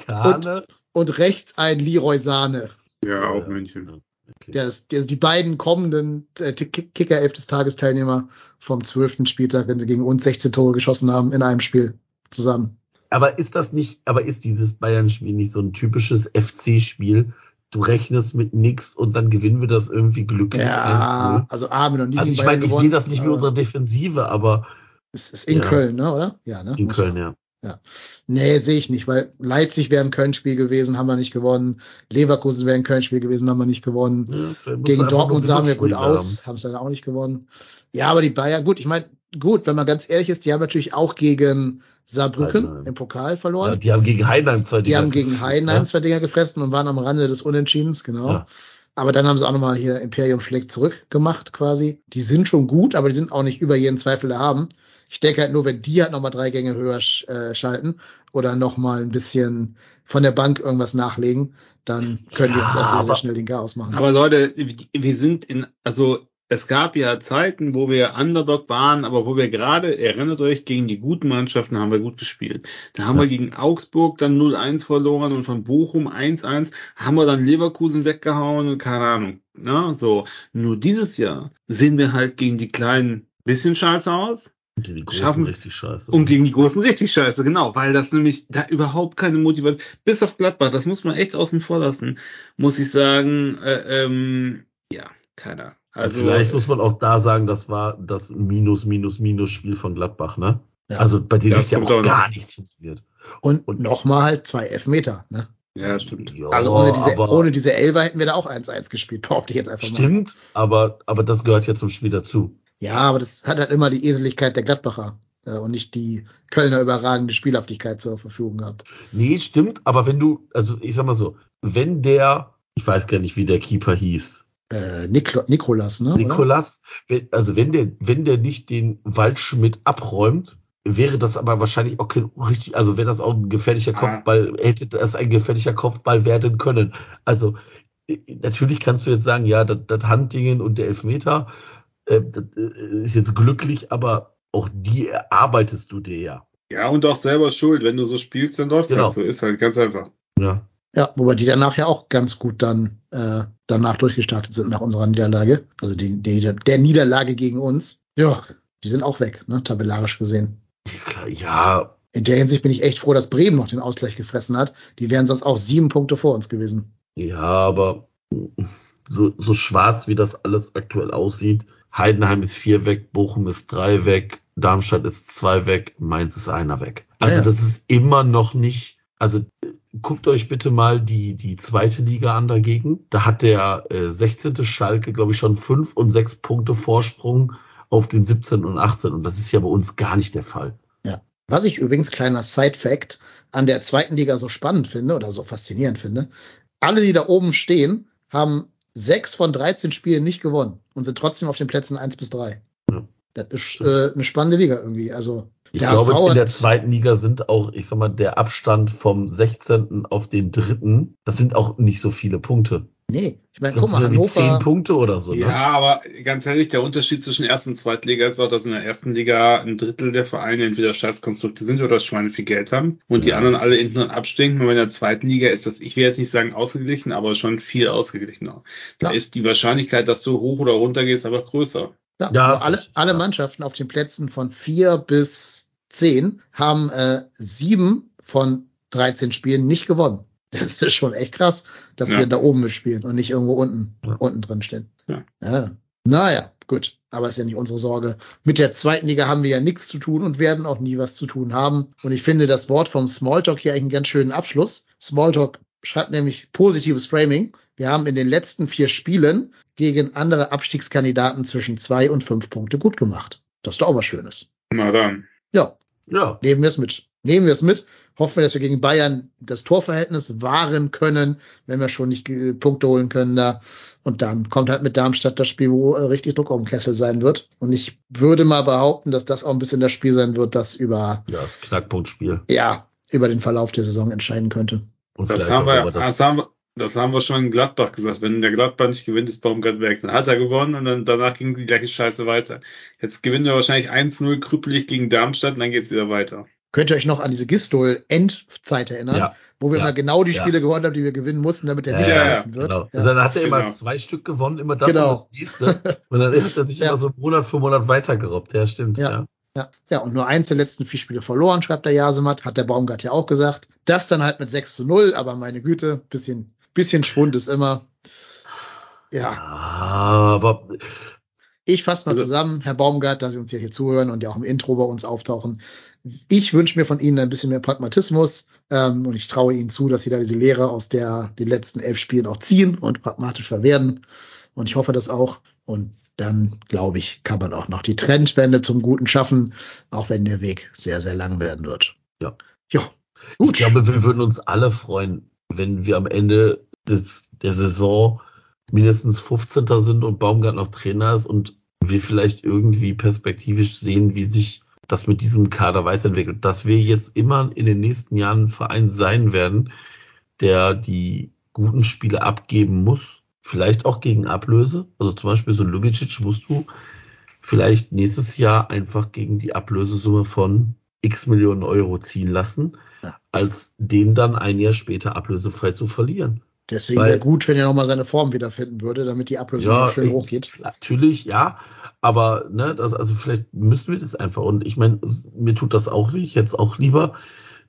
Kahne? Und rechts ein Leroy Sahne. Ja, auch München. Okay. Der ist, der ist die beiden kommenden äh, Kick- Kicker-Elf des Tagesteilnehmer vom zwölften Spieltag, wenn sie gegen uns 16 Tore geschossen haben in einem Spiel zusammen. Aber ist das nicht, aber ist dieses Bayern-Spiel nicht so ein typisches FC-Spiel? Du rechnest mit nix und dann gewinnen wir das irgendwie glücklich. Ja, 1-0. also haben wir noch nie Also ich meine, ich sehe das nicht mit unserer Defensive, aber Es ist in Ja. Köln, ne, oder? Ja, ne? in Muss Köln, ja. Ja. Nee, sehe ich nicht, weil Leipzig wäre ein Köln-Spiel gewesen, haben wir nicht gewonnen. Leverkusen wäre ein Köln-Spiel gewesen, haben wir nicht gewonnen. Ja, Gegen Dortmund sahen wir gut aus, haben es leider auch nicht gewonnen. Ja, aber die Bayern, gut, ich meine, gut, wenn man ganz ehrlich ist, die haben natürlich auch gegen Saarbrücken Heidenheim. im Pokal verloren. Ja, die haben gegen Heidenheim zwei die Dinger haben gegen Heidenheim ne? zwei Dinger gefressen und waren am Rande des Unentschiedens, genau. Ja. Aber dann haben sie auch nochmal hier Imperium schlägt zurück gemacht quasi. Die sind schon gut, aber die sind auch nicht über jeden Zweifel erhaben. Ich denke halt nur, wenn die halt nochmal drei Gänge höher äh, schalten oder nochmal ein bisschen von der Bank irgendwas nachlegen, dann können die Ja, uns auch sehr, sehr schnell den Chaos machen. Aber Leute, wir sind in, also es gab ja Zeiten, wo wir Underdog waren, aber wo wir gerade, erinnert euch, gegen die guten Mannschaften haben wir gut gespielt. Da haben wir gegen Augsburg dann 0-1 verloren und von Bochum 1-1, haben wir dann Leverkusen weggehauen und keine Ahnung. Ne? So. Nur dieses Jahr sehen wir halt gegen die kleinen bisschen scheiße aus Gegen die Großen Schaffen- richtig scheiße. und gegen die großen richtig scheiße, genau, weil das nämlich da überhaupt keine Motivation, bis auf Gladbach, das muss man echt außen vor lassen, muss ich sagen, äh, ähm, ja, keiner. Also, Vielleicht muss man auch da sagen, das war das Minus, Minus, Minus-Spiel von Gladbach, ne? Ja. Also bei denen Das ist ja auch gar nichts funktioniert. Und, und- nochmal halt zwei Elfmeter. Ne? ja, stimmt. Ja, Also ohne diese, aber, ohne diese Elfer hätten wir da auch 1-1 gespielt, behaupte ich jetzt einfach mal. Stimmt, aber, aber das gehört ja zum Spiel dazu. Ja, aber das hat halt immer die Eseligkeit der Gladbacher äh, und nicht die Kölner überragende Spielhaftigkeit zur Verfügung gehabt. Nee, stimmt, aber wenn du, also ich sag mal so, wenn der, ich weiß gar nicht, wie der Keeper hieß, Äh, Niklo Nikolas, ne? Nikolas, wenn, also wenn der, wenn der nicht den Waldschmidt abräumt, wäre das aber wahrscheinlich auch kein richtig, also wäre das auch ein gefährlicher Ah. Kopfball, hätte das ein gefährlicher Kopfball werden können. Also äh, natürlich kannst du jetzt sagen, ja, das, das Handingen und der Elfmeter äh, äh, ist jetzt glücklich, aber auch die erarbeitest du dir ja. Ja, und auch selber schuld. Wenn du so spielst, dann läuft's Genau. halt so. Ist halt ganz einfach. Ja. Ja, wobei die danach ja auch ganz gut dann äh, danach durchgestartet sind nach unserer Niederlage. Also die, die, der Niederlage gegen uns. Ja, die sind auch weg, ne, tabellarisch gesehen. Klar, ja, In der Hinsicht bin ich echt froh, dass Bremen noch den Ausgleich gefressen hat. Die wären sonst auch sieben Punkte vor uns gewesen. Ja, aber so, so schwarz wie das alles aktuell aussieht, Heidenheim ist vier weg, Bochum ist drei weg, Darmstadt ist zwei weg, Mainz ist einer weg. Also Ja, das ist immer noch nicht, also guckt euch bitte mal die, die zweite Liga an dagegen. Da hat der äh, 16. Schalke, glaube ich, schon fünf und sechs Punkte Vorsprung auf den 17. und 18. Und das ist ja bei uns gar nicht der Fall. Ja. Was ich übrigens, kleiner Side-Fact, an der zweiten Liga so spannend finde oder so faszinierend finde, alle, die da oben stehen, haben sechs von 13 Spielen nicht gewonnen und sind trotzdem auf den Plätzen eins bis drei. Ja. Das ist äh, eine spannende Liga irgendwie. Also Ich der glaube, HSV in der zweiten Liga sind auch, ich sag mal, der Abstand vom 16. auf den dritten, das sind auch nicht so viele Punkte. Nee, ich meine, guck mal, irgendwie zehn Hannover. Punkte oder so, ne? Ja, aber ganz ehrlich, der Unterschied zwischen Erst- und Zweitliga ist auch, dass in der ersten Liga ein Drittel der Vereine entweder Scheißkonstrukte sind oder Schweine viel Geld haben und die Ja. anderen alle hinten abstinken. Und in der zweiten Liga ist das, ich will jetzt nicht sagen ausgeglichen, aber schon viel ausgeglichener. Da Ja. ist die Wahrscheinlichkeit, dass du hoch oder runter gehst, aber größer. Ja, Ja, alle, alle. Mannschaften auf den Plätzen von vier bis zehn haben äh, sieben von 13 Spielen nicht gewonnen. Das ist schon echt krass, dass Ja. sie da oben mitspielen und nicht irgendwo unten, Ja. unten drin stehen. Ja. ja. Naja, gut. Aber ist ja nicht unsere Sorge. Mit der zweiten Liga haben wir ja nichts zu tun und werden auch nie was zu tun haben. Und ich finde das Wort vom Smalltalk hier eigentlich einen ganz schönen Abschluss. Smalltalk schreibt nämlich positives Framing. Wir haben in den letzten vier Spielen gegen andere Abstiegskandidaten zwischen zwei und fünf Punkte gut gemacht. Das ist doch auch was Schönes. Na dann. Ja, Ja. nehmen wir es mit. Nehmen wir es mit. Hoffen wir, dass wir gegen Bayern das Torverhältnis wahren können, wenn wir schon nicht äh, Punkte holen können da. Und dann kommt halt mit Darmstadt das Spiel, wo äh, richtig Druck auf dem Kessel sein wird. Und ich würde mal behaupten, dass das auch ein bisschen das Spiel sein wird, das über, Ja, das Knackpunktspiel. ja, über den Verlauf der Saison entscheiden könnte. Und Das haben, wir, über das, haben wir, das haben wir schon in Gladbach gesagt. Wenn der Gladbach nicht gewinnt, ist Baumgart weg. Dann hat er gewonnen und dann danach ging die gleiche Scheiße weiter. Jetzt gewinnen wir wahrscheinlich 1-0 krüppelig gegen Darmstadt und dann geht's wieder weiter. Könnt ihr euch noch an diese Gistol-Endzeit erinnern, Ja. wo wir Ja. immer genau die Ja. Spiele gewonnen haben, die wir gewinnen mussten, damit er Ja, nicht ja, verlassen wird. Genau. Ja. Und dann hat er immer Genau. zwei Stück gewonnen, immer das Genau. und das nächste. Und dann hat er sich Ja. immer so Monat für Monat weitergerobbt. Ja, stimmt. Ja. Ja. Ja, ja, und nur eins der letzten vier Spiele verloren, schreibt der Jasemat, hat der Baumgart ja auch gesagt. Das dann halt mit 6 zu 0, aber meine Güte, bisschen, bisschen Schwund ist immer. Ja, Aber ich fasse mal Also- zusammen, Herr Baumgart, dass Sie uns ja hier zuhören und ja auch im Intro bei uns auftauchen. Ich wünsche mir von Ihnen ein bisschen mehr Pragmatismus ähm, und ich traue Ihnen zu, dass Sie da diese Lehre aus der den letzten elf Spielen auch ziehen und pragmatischer werden. Und ich hoffe das auch. Und dann, glaube ich, kann man auch noch die Trendwende zum Guten schaffen, auch wenn der Weg sehr, sehr lang werden wird. Ja. Ja, gut. ich glaube, wir würden uns alle freuen, wenn wir am Ende des, der Saison mindestens 15. sind und Baumgart noch Trainer ist und wir vielleicht irgendwie perspektivisch sehen, wie sich das mit diesem Kader weiterentwickelt. Dass wir jetzt immer in den nächsten Jahren ein Verein sein werden, der die guten Spiele abgeben muss, vielleicht auch gegen Ablöse. Also zum Beispiel so Lubicic musst du vielleicht nächstes Jahr einfach gegen die Ablösesumme von x Millionen Euro ziehen lassen, Ja. als den dann ein Jahr später ablösefrei zu verlieren. Deswegen wäre gut, wenn er nochmal seine Form wiederfinden würde, damit die Ablösung Ja, schön hochgeht. Natürlich, ja, aber ne, das, also vielleicht müssen wir das einfach. Und ich meine, mir tut das auch weh. Ich hätte es auch lieber,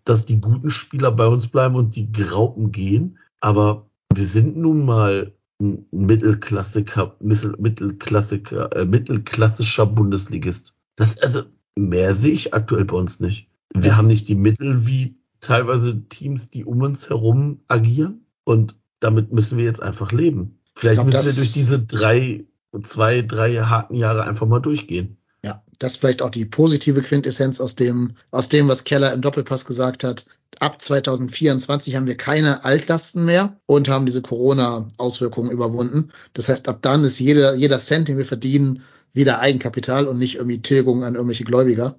dass die guten Spieler bei uns bleiben und die Graupen gehen. Aber wir sind nun mal ein Mittelklassiker, Mittel- Mittelklassiker, äh, mittelklassischer Bundesligist. Das, also mehr sehe ich aktuell bei uns nicht. Wir haben nicht die Mittel wie teilweise Teams, die um uns herum agieren. Und damit müssen wir jetzt einfach leben. Vielleicht glaub, müssen wir durch diese drei, zwei, drei harten Jahre einfach mal durchgehen. Ja, das ist vielleicht auch die positive Quintessenz aus dem, aus dem, was Keller im Doppelpass gesagt hat. Ab 2024 haben wir keine Altlasten mehr und haben diese Corona-Auswirkungen überwunden. Das heißt, ab dann ist jeder, jeder Cent, den wir verdienen, wieder Eigenkapital und nicht irgendwie Tilgung an irgendwelche Gläubiger.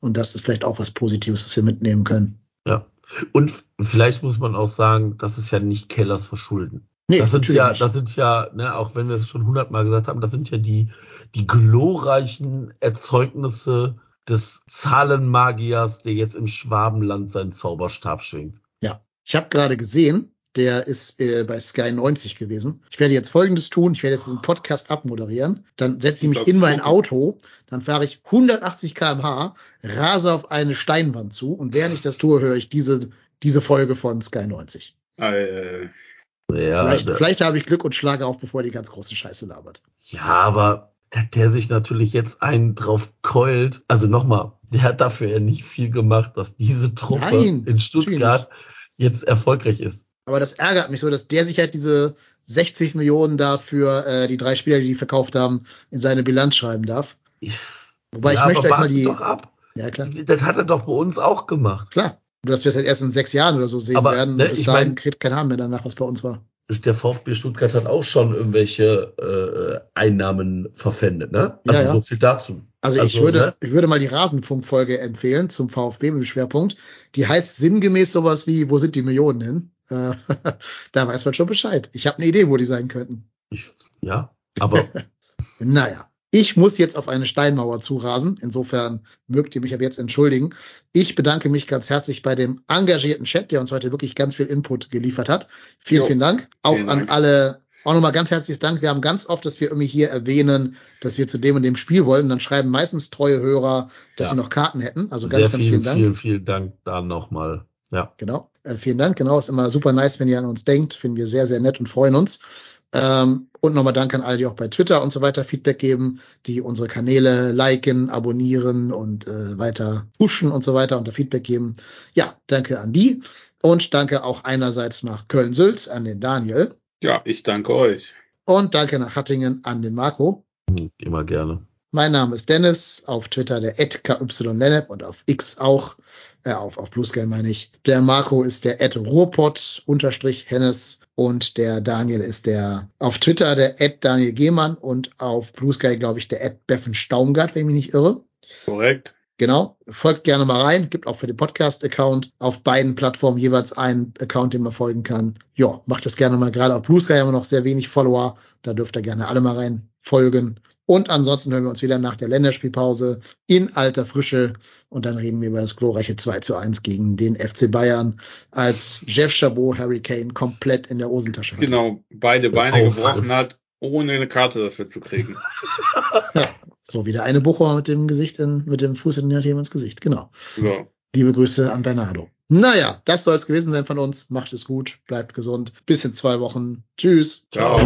Und das ist vielleicht auch was Positives, was wir mitnehmen können. Ja. Und vielleicht muss man auch sagen, das ist ja nicht Kellers Verschulden. Nee, das sind ja, das sind ja, ne, auch wenn wir es schon hundertmal gesagt haben, das sind ja die, die glorreichen Erzeugnisse des Zahlenmagiers, der jetzt im Schwabenland seinen Zauberstab schwingt. Ich habe gerade gesehen, der ist äh, bei Sky 90 gewesen. Ich werde jetzt Folgendes tun. Ich werde jetzt diesen Podcast abmoderieren. Dann setze ich mich in mein. Auto. Dann fahre ich 180 km/h, rase auf eine Steinwand zu. Und während ich das tue, höre ich diese, diese Folge von Sky 90. Äh, Ja, vielleicht, da- vielleicht habe ich Glück und schlage auf, bevor er die ganz große Scheiße labert. Ja, aber hat der sich natürlich jetzt einen drauf keult. Also nochmal, der hat dafür ja nicht viel gemacht, dass diese Truppe Nein, in Stuttgart jetzt erfolgreich ist. Aber das ärgert mich so, dass der sich halt diese 60 Millionen da für äh, die drei Spieler, die die verkauft haben, in seine Bilanz schreiben darf. Wobei ja, ich möchte euch mal die. doch ab. Ja, klar. Das hat er doch bei uns auch gemacht. Klar. Dass wir es halt erst in sechs Jahren oder so sehen Aber, werden. ne, Bis ich dahin mein- kriegt kein Hahn mehr danach, was bei uns war. Der VfB Stuttgart hat auch schon irgendwelche äh, Einnahmen verpfändet, ne? Ja, Also ja. so viel dazu. Also, ich würde, ne? ich würde mal die Rasenfunkfolge empfehlen zum VfB mit dem Schwerpunkt. Die heißt sinngemäß sowas wie, wo sind die Millionen hin? Äh, da weiß man schon Bescheid. Ich habe eine Idee, wo die sein könnten. Ich, ja, aber Naja. Ich muss jetzt auf eine Steinmauer zurasen. Insofern mögt ihr mich ab jetzt entschuldigen. Ich bedanke mich ganz herzlich bei dem engagierten Chat, der uns heute wirklich ganz viel Input geliefert hat. Vielen, Jo. vielen Dank. Auch Vielen an Dank. alle, auch nochmal ganz herzliches Dank. Wir haben ganz oft, dass wir irgendwie hier erwähnen, dass wir zu dem und dem Spiel wollen. Und dann schreiben meistens treue Hörer, dass Ja. sie noch Karten hätten. Also sehr ganz, ganz vielen, vielen Dank. vielen, vielen Dank da nochmal. Ja. Genau. Äh, vielen Dank. Genau. Ist immer super nice, wenn ihr an uns denkt. Finden wir sehr, sehr nett und freuen uns. Ähm, und nochmal Dank an alle, die auch bei Twitter und so weiter Feedback geben, die unsere Kanäle liken, abonnieren und äh, weiter pushen und so weiter und da Feedback geben. Ja, danke an die. Und danke auch einerseits nach Köln-Sülz an den Daniel. Ja, ich danke euch. Und danke nach Hattingen an den Marco. Hm, Immer gerne. Mein Name ist Dennis, auf Twitter der @kylennep und auf X auch, äh, auf, auf Bluescale meine ich. Der Marco ist der Ruhrpott unterstrich Hennes und der Daniel ist der auf Twitter der Daniel Gehmann und auf Bluescale glaube ich der Beffen Staumgart, wenn ich mich nicht irre. Korrekt. Genau, folgt gerne mal rein, gibt auch für den Podcast-Account auf beiden Plattformen jeweils einen Account, den man folgen kann. Ja, macht das gerne mal, gerade auf Blue Sky haben wir noch sehr wenig Follower, da dürft ihr gerne alle mal rein folgen. Und ansonsten hören wir uns wieder nach der Länderspielpause in alter Frische und dann reden wir über das glorreiche 2 zu 1 gegen den FC Bayern, als Jeff Chabot Harry Kane komplett in der Hosentasche hatte. Genau, beide Beine gebrochen hat, ohne eine Karte dafür zu kriegen. Ja, so wieder eine Bucher mit dem Gesicht in, mit dem Fuß in der ins Gesicht, genau. So. Liebe Grüße an Bernardo. Naja, das soll es gewesen sein von uns. Macht es gut, bleibt gesund. Bis in zwei Wochen. Tschüss. Ciao.